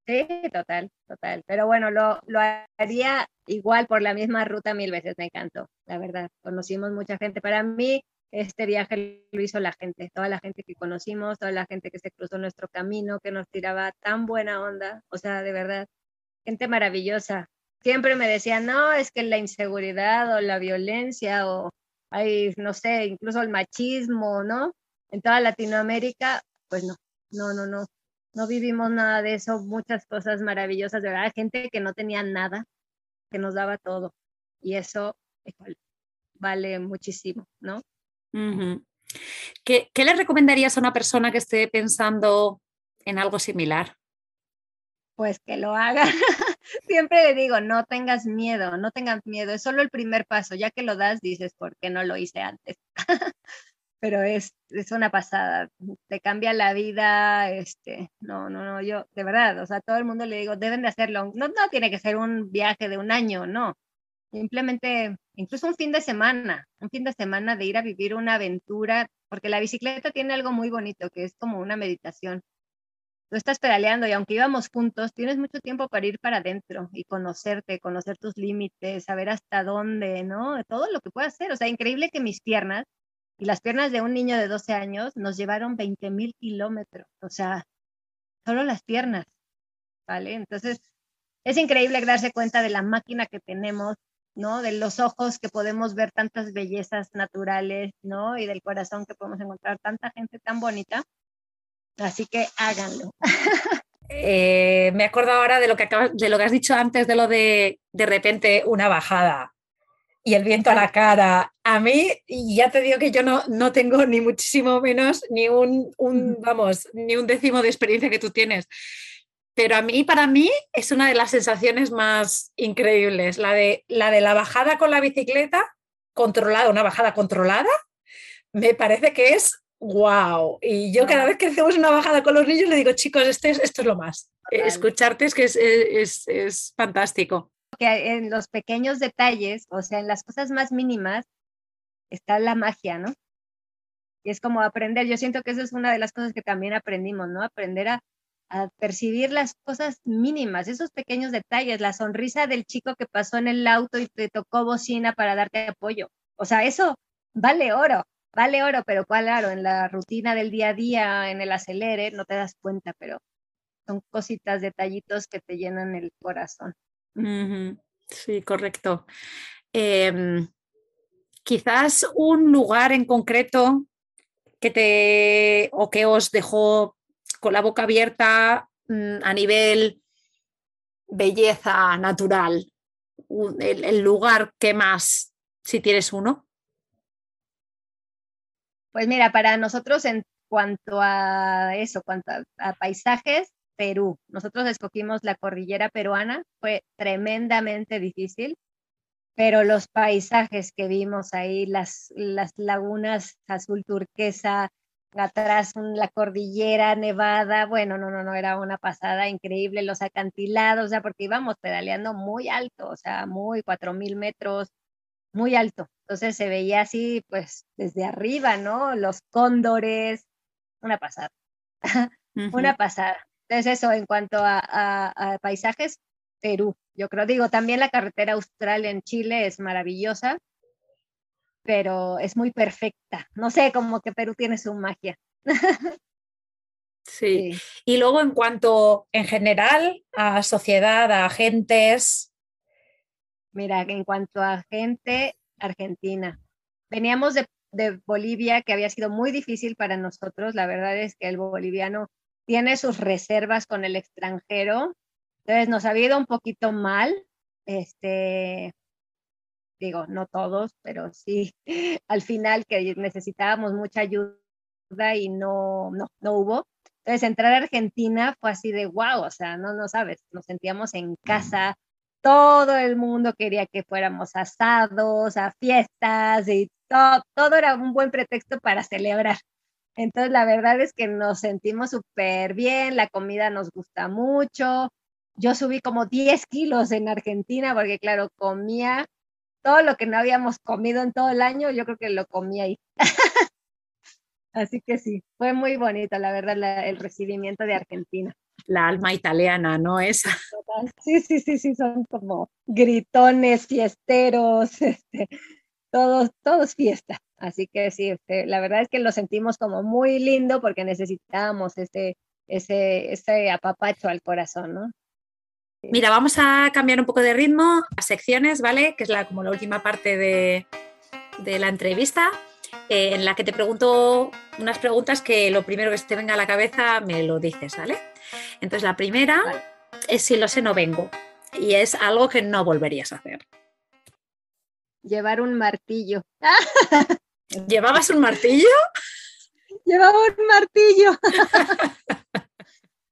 Sí, total, total. Pero bueno, lo, lo haría igual por la misma ruta mil veces, me encantó, la verdad. Conocimos mucha gente. Para mí, este viaje lo hizo la gente, toda la gente que conocimos, toda la gente que se cruzó nuestro camino, que nos tiraba tan buena onda, o sea, de verdad, gente maravillosa. Siempre me decían, no, es que la inseguridad o la violencia o hay, no sé, incluso el machismo, ¿no? En toda Latinoamérica, pues no, no, no, no, no vivimos nada de eso, muchas cosas maravillosas, de verdad, gente que no tenía nada, que nos daba todo. Y eso vale muchísimo, ¿no? ¿Qué, ¿Qué le recomendarías a una persona que esté pensando en algo similar? Pues que lo haga. Siempre le digo, no tengas miedo, no tengas miedo, es solo el primer paso, ya que lo das, dices, ¿por qué no lo hice antes? Pero es, es una pasada, te cambia la vida, este, no, no, no, yo, de verdad, o sea, todo el mundo le digo, deben de hacerlo, no, no tiene que ser un viaje de un año, no, simplemente, incluso un fin de semana, un fin de semana de ir a vivir una aventura, porque la bicicleta tiene algo muy bonito, que es como una meditación estás pedaleando y aunque íbamos juntos, tienes mucho tiempo para ir para adentro y conocerte, conocer tus límites, saber hasta dónde, ¿no? Todo lo que puedes hacer. O sea, increíble que mis piernas y las piernas de un niño de 12 años nos llevaron 20 mil kilómetros. O sea, solo las piernas, ¿vale? Entonces, es increíble darse cuenta de la máquina que tenemos, ¿no? De los ojos que podemos ver tantas bellezas naturales, ¿no? Y del corazón que podemos encontrar tanta gente tan bonita Así que háganlo. Eh, me acuerdo ahora de lo, que acabas, de lo que has dicho antes, de lo de de repente una bajada y el viento a la cara. A mí, ya te digo que yo no, no tengo ni muchísimo menos ni un, un, vamos, ni un décimo de experiencia que tú tienes. Pero a mí, para mí, es una de las sensaciones más increíbles, la de la, de la bajada con la bicicleta controlada, una bajada controlada, me parece que es wow. Y yo cada vez que hacemos una bajada con los niños le digo, chicos, este esto es lo más. Escucharte es que es, es fantástico. Que en los pequeños detalles, o sea, en las cosas más mínimas, está la magia, ¿no? Y es como aprender, yo siento que eso es una de las cosas que también aprendimos, ¿no? Aprender a, percibir las cosas mínimas, esos pequeños detalles, la sonrisa del chico que pasó en el auto y te tocó bocina para darte apoyo. O sea, eso vale oro, vale oro, pero claro, en la rutina del día a día, en el acelere, no te das cuenta, pero son cositas, detallitos que te llenan el corazón. Sí, correcto. Em, quizás un lugar en concreto que te o que os dejó con la boca abierta mm, a nivel belleza natural, el, lugar que más, si tienes uno. Pues mira, para nosotros en cuanto a eso, cuanto a paisajes, Perú. Nosotros escogimos la cordillera peruana, fue tremendamente difícil pero los paisajes que vimos ahí, las, las lagunas azul turquesa, atrás la cordillera nevada, bueno, no, no, no, era una pasada increíble, los acantilados, o sea, porque íbamos pedaleando muy alto, o sea, muy cuatro mil metros, muy alto. Entonces se veía así, pues, desde arriba, ¿no? Los cóndores, una pasada, una pasada. Entonces eso, en cuanto a paisajes, Perú. Yo creo, digo, también la carretera austral en Chile es maravillosa, pero es muy perfecta. No sé, como que Perú tiene su magia. Sí. Y luego en cuanto en general a sociedad, a agentes. Mira, en cuanto a gente, Argentina. Veníamos de, de Bolivia, que había sido muy difícil para nosotros. La verdad es que el boliviano tiene sus reservas con el extranjero entonces nos ha ido un poquito mal, este, digo, no todos, pero sí, al final que necesitábamos mucha ayuda y no, no, no hubo. Entonces entrar a Argentina fue así de wow, o sea, no, no sabes, nos sentíamos en casa, todo el mundo quería que fuéramos asados, a fiestas y todo, era un buen pretexto para celebrar. Entonces la verdad es que nos sentimos súper bien, la comida nos gusta mucho, yo subí como 10 kilos en Argentina porque, claro, comía todo lo que no habíamos comido en todo el año, yo creo que lo comí ahí. Así que sí, fue muy bonito, la verdad, el recibimiento de Argentina. La alma italiana, ¿no? Esa. Sí, sí, sí, sí, son como gritones, fiesteros, este, todos, todos fiesta. Así que sí, este, la verdad es que lo sentimos como muy lindo porque necesitábamos ese, ese, ese apapacho al corazón, ¿no? Mira, vamos a cambiar un poco de ritmo a secciones, ¿vale? Que es la, como la última parte de, la entrevista, eh, en la que te pregunto unas preguntas que lo primero que se te venga a la cabeza me lo dices, ¿vale? Entonces, la primera es si lo sé, no vengo. Y es algo que no volverías a hacer. Llevar un martillo. ¿Llevabas un martillo? Llevaba un martillo.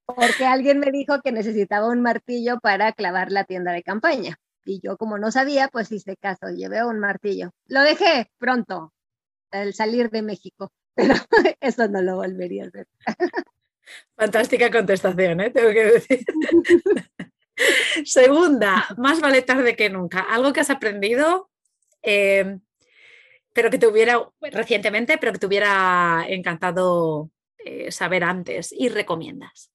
porque alguien me dijo que necesitaba un martillo para clavar la tienda de campaña. Y yo como no sabía, pues hice caso, llevé un martillo. Lo dejé pronto, al salir de México, pero eso no lo volvería a hacer. Fantástica contestación, ¿eh? tengo que decir. Segunda, más vale tarde que nunca. Algo que has aprendido, eh, pero que te hubiera, recientemente, pero que te hubiera encantado eh, saber antes y recomiendas.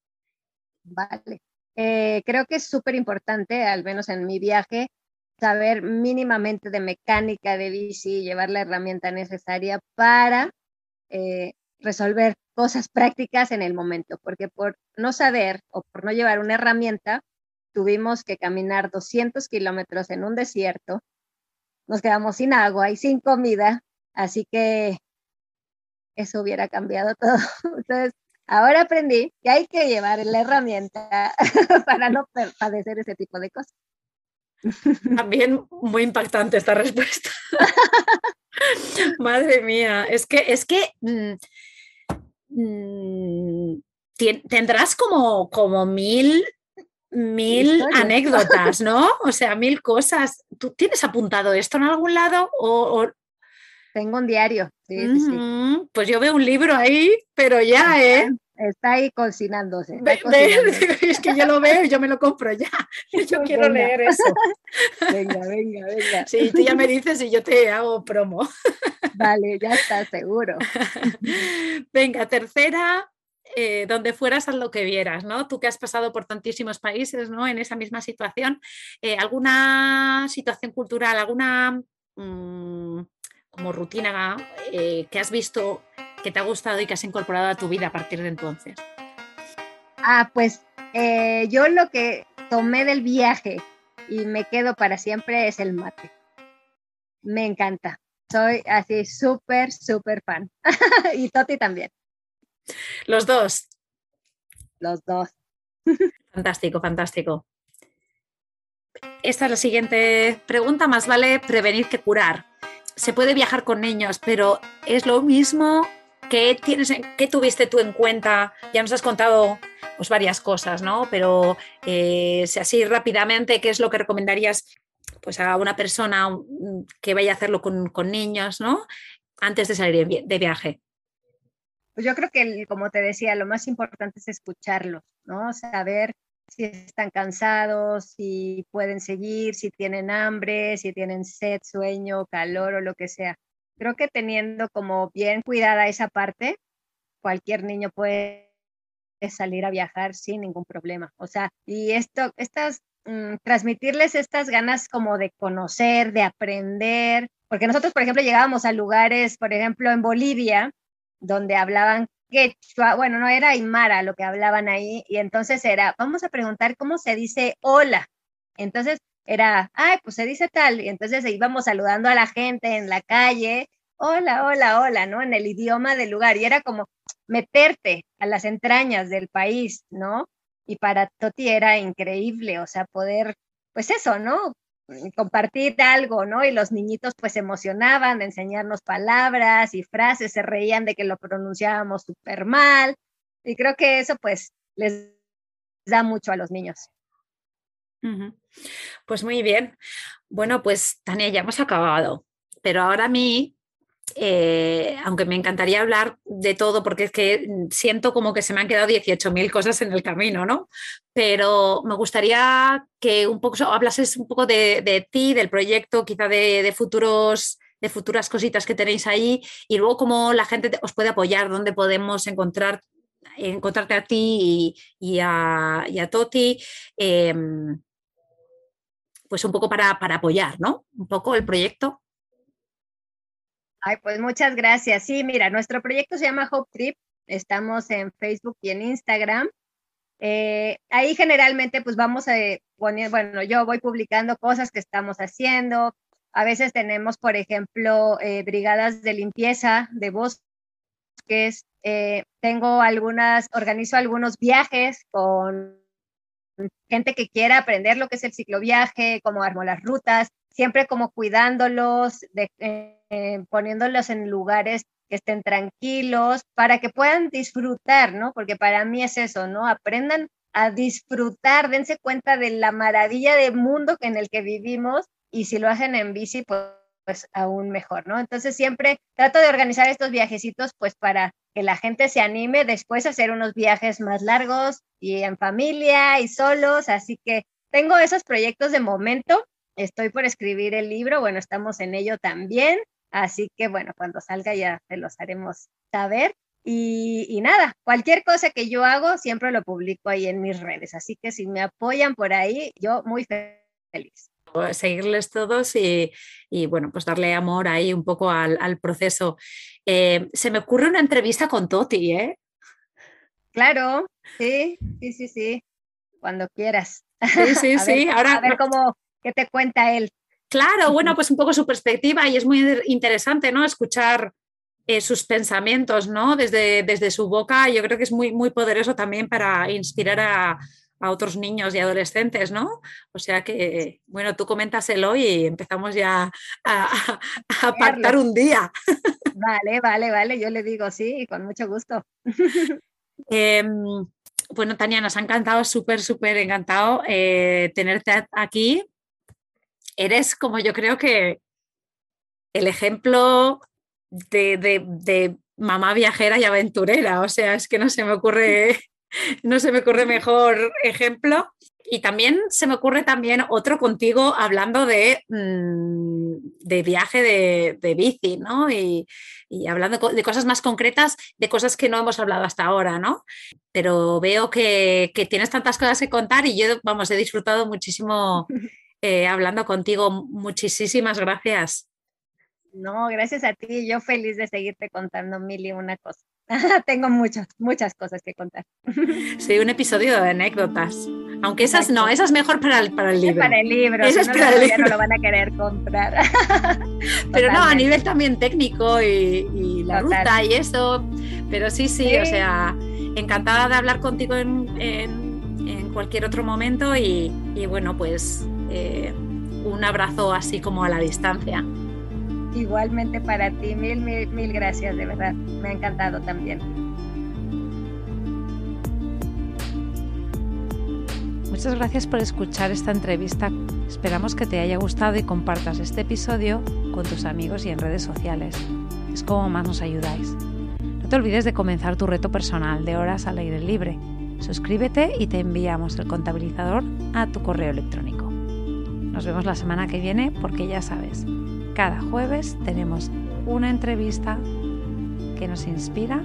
Vale. Eh, creo que es súper importante, al menos en mi viaje, saber mínimamente de mecánica de bici, llevar la herramienta necesaria para resolver cosas prácticas en el momento, porque por no saber o por no llevar una herramienta, tuvimos que caminar 200 kilómetros en un desierto, nos quedamos sin agua y sin comida, así que eso hubiera cambiado todo. Entonces, Ahora aprendí que hay que llevar la herramienta para no padecer ese tipo de cosas. También muy impactante esta respuesta. Madre mía, es que, es que mm, tendrás como, como mil, mil anécdotas, ¿no? O sea, mil cosas. ¿Tú tienes apuntado esto en algún lado o, tengo un diario. Pues yo veo un libro ahí, pero ya, ¿eh? Está ahí cocinándose. es que yo lo veo y yo me lo compro ya. Yo quiero leer eso. Venga, venga, venga. Sí, tú ya me dices y yo te hago promo. Vale, ya está, seguro. Venga, tercera, eh, donde fueras a lo que vieras, ¿no? Tú que has pasado por tantísimos países, ¿no? En esa misma situación, eh, ¿alguna situación cultural, alguna mm, como rutina eh, que has visto que te ha gustado y que has incorporado a tu vida a partir de entonces? Ah, pues eh, yo lo que tomé del viaje y me quedo para siempre es el mate. Me encanta. Soy así súper, súper fan. y Toti también. Los dos. Los dos. fantástico, fantástico. Esta es la siguiente pregunta. Más vale prevenir que curar. Se puede viajar con niños, pero ¿es lo mismo ¿Qué, tienes, ¿Qué tuviste tú en cuenta? Ya nos has contado pues, varias cosas, ¿no? Pero eh, si así rápidamente, ¿qué es lo que recomendarías pues, a una persona que vaya a hacerlo con, niños, ¿no? Antes de salir de viaje. Pues yo creo que, como te decía, lo más importante es escucharlos, ¿no? Saber si están cansados, si pueden seguir, si tienen hambre, si tienen sed, sueño, calor o lo que sea creo que teniendo como bien cuidada esa parte, cualquier niño puede salir a viajar sin ningún problema. O sea, y esto, estas, mm, transmitirles estas ganas como de conocer, de aprender, porque nosotros, por ejemplo, llegábamos a lugares, por ejemplo, en Bolivia, donde hablaban quechua, bueno, no era aymara lo que hablaban ahí, y entonces era, vamos a preguntar cómo se dice hola. Entonces, era, ay, pues se dice tal, y entonces íbamos saludando a la gente en la calle, hola, hola, hola, ¿no? En el idioma del lugar, y era como meterte a las entrañas del país, ¿no? Y para Toti era increíble, o sea, poder, pues eso, ¿no? compartir algo, ¿no? Y los niñitos pues se emocionaban de enseñarnos palabras y frases, se reían de que lo pronunciábamos súper mal. Y creo que eso pues les da mucho a los niños. Pues muy bien. Bueno, pues Tania, ya hemos acabado, pero ahora a mí, eh, aunque me encantaría hablar de todo, porque es que siento como que se me han quedado 18.000 cosas en el camino, ¿no? Pero me gustaría que un poco hablases un poco de, ti, del proyecto, quizá de, futuros de futuras cositas que tenéis ahí y luego cómo la gente os puede apoyar, dónde podemos encontrar encontrarte a ti y, a, Toti. Em, pues un poco para, apoyar, ¿no? Un poco el proyecto. Ay, pues muchas gracias. Sí, mira, nuestro proyecto se llama Hope Trip. Estamos en Facebook y en Instagram. Eh, ahí generalmente pues vamos a poner, bueno, yo voy publicando cosas que estamos haciendo. A veces tenemos, por ejemplo, eh, brigadas de limpieza de bosques. Eh, tengo algunas, organizo algunos viajes con gente que quiera aprender lo que es el cicloviaje, cómo armo las rutas, siempre como cuidándolos, eh, poniéndolos en lugares que estén tranquilos para que puedan disfrutar, ¿no? Porque para mí es eso, ¿no? Aprendan a disfrutar, dense cuenta de la maravilla del mundo en el que vivimos y si lo hacen en bici, pues, pues aún mejor, ¿no? Entonces siempre trato de organizar estos viajecitos pues para que la gente se anime después a hacer unos viajes más largos y en familia y solos. Así que tengo esos proyectos de momento. Estoy por escribir el libro, bueno, estamos en ello también. Así que bueno, cuando salga ya te los haremos saber. Y, nada, cualquier cosa que yo hago siempre lo publico ahí en mis redes. Así que si me apoyan por ahí, yo muy feliz seguirles todos y, bueno, pues darle amor ahí un poco al, proceso. Eh, se me ocurre una entrevista con Toti, ¿eh? Claro, sí, sí, sí, sí, cuando quieras. Sí, sí, sí. Ahora, a ver cómo, qué te cuenta él. Claro, bueno, pues un poco su perspectiva y es muy interesante, ¿no? Escuchar eh, sus pensamientos, ¿no? Desde, desde su boca, yo creo que es muy, muy poderoso también para inspirar a, a otros niños y adolescentes, ¿no? O sea que, bueno, tú coméntaselo y empezamos ya a, a, pactar un día. Vale, vale, vale, yo le digo sí, con mucho gusto. Em, bueno, Tania, nos ha encantado, súper, súper encantado eh, tenerte aquí. Eres como yo creo que el ejemplo de, mamá viajera y aventurera. O sea, es que no se me ocurre, no se me ocurre mejor ejemplo. Y también se me ocurre también otro contigo hablando de, mm, de viaje de, bici, ¿no? Y, hablando de cosas más concretas, de cosas que no hemos hablado hasta ahora, ¿no? Pero veo que, que tienes tantas cosas que contar y yo, vamos, he disfrutado muchísimo eh, hablando contigo. Muchísimas gracias. No, gracias a ti. Yo feliz de seguirte contando mil y una cosa. Tengo muchas, muchas cosas que contar. Sí, un episodio de anécdotas. Aunque esas no, esas mejor para el, para el libro. Para el libro, es para el libro. no lo van a querer comprar. Pero no, a nivel también técnico y, la ruta y eso. Pero sí, sí, o sea, encantada de hablar contigo en, en, cualquier otro momento y, y bueno, pues eh, un abrazo así como a la distancia. Igualmente para ti, mil, mil, mil gracias, de verdad. Me ha encantado también. Muchas gracias por escuchar esta entrevista. Esperamos que te haya gustado y compartas este episodio con tus amigos y en redes sociales. Es como más nos ayudáis. No te olvides de comenzar tu reto personal de horas al aire libre. Suscríbete y te enviamos el contabilizador a tu correo electrónico. Nos vemos la semana que viene porque ya sabes, cada jueves tenemos una entrevista que nos inspira,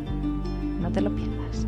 no te lo pierdas.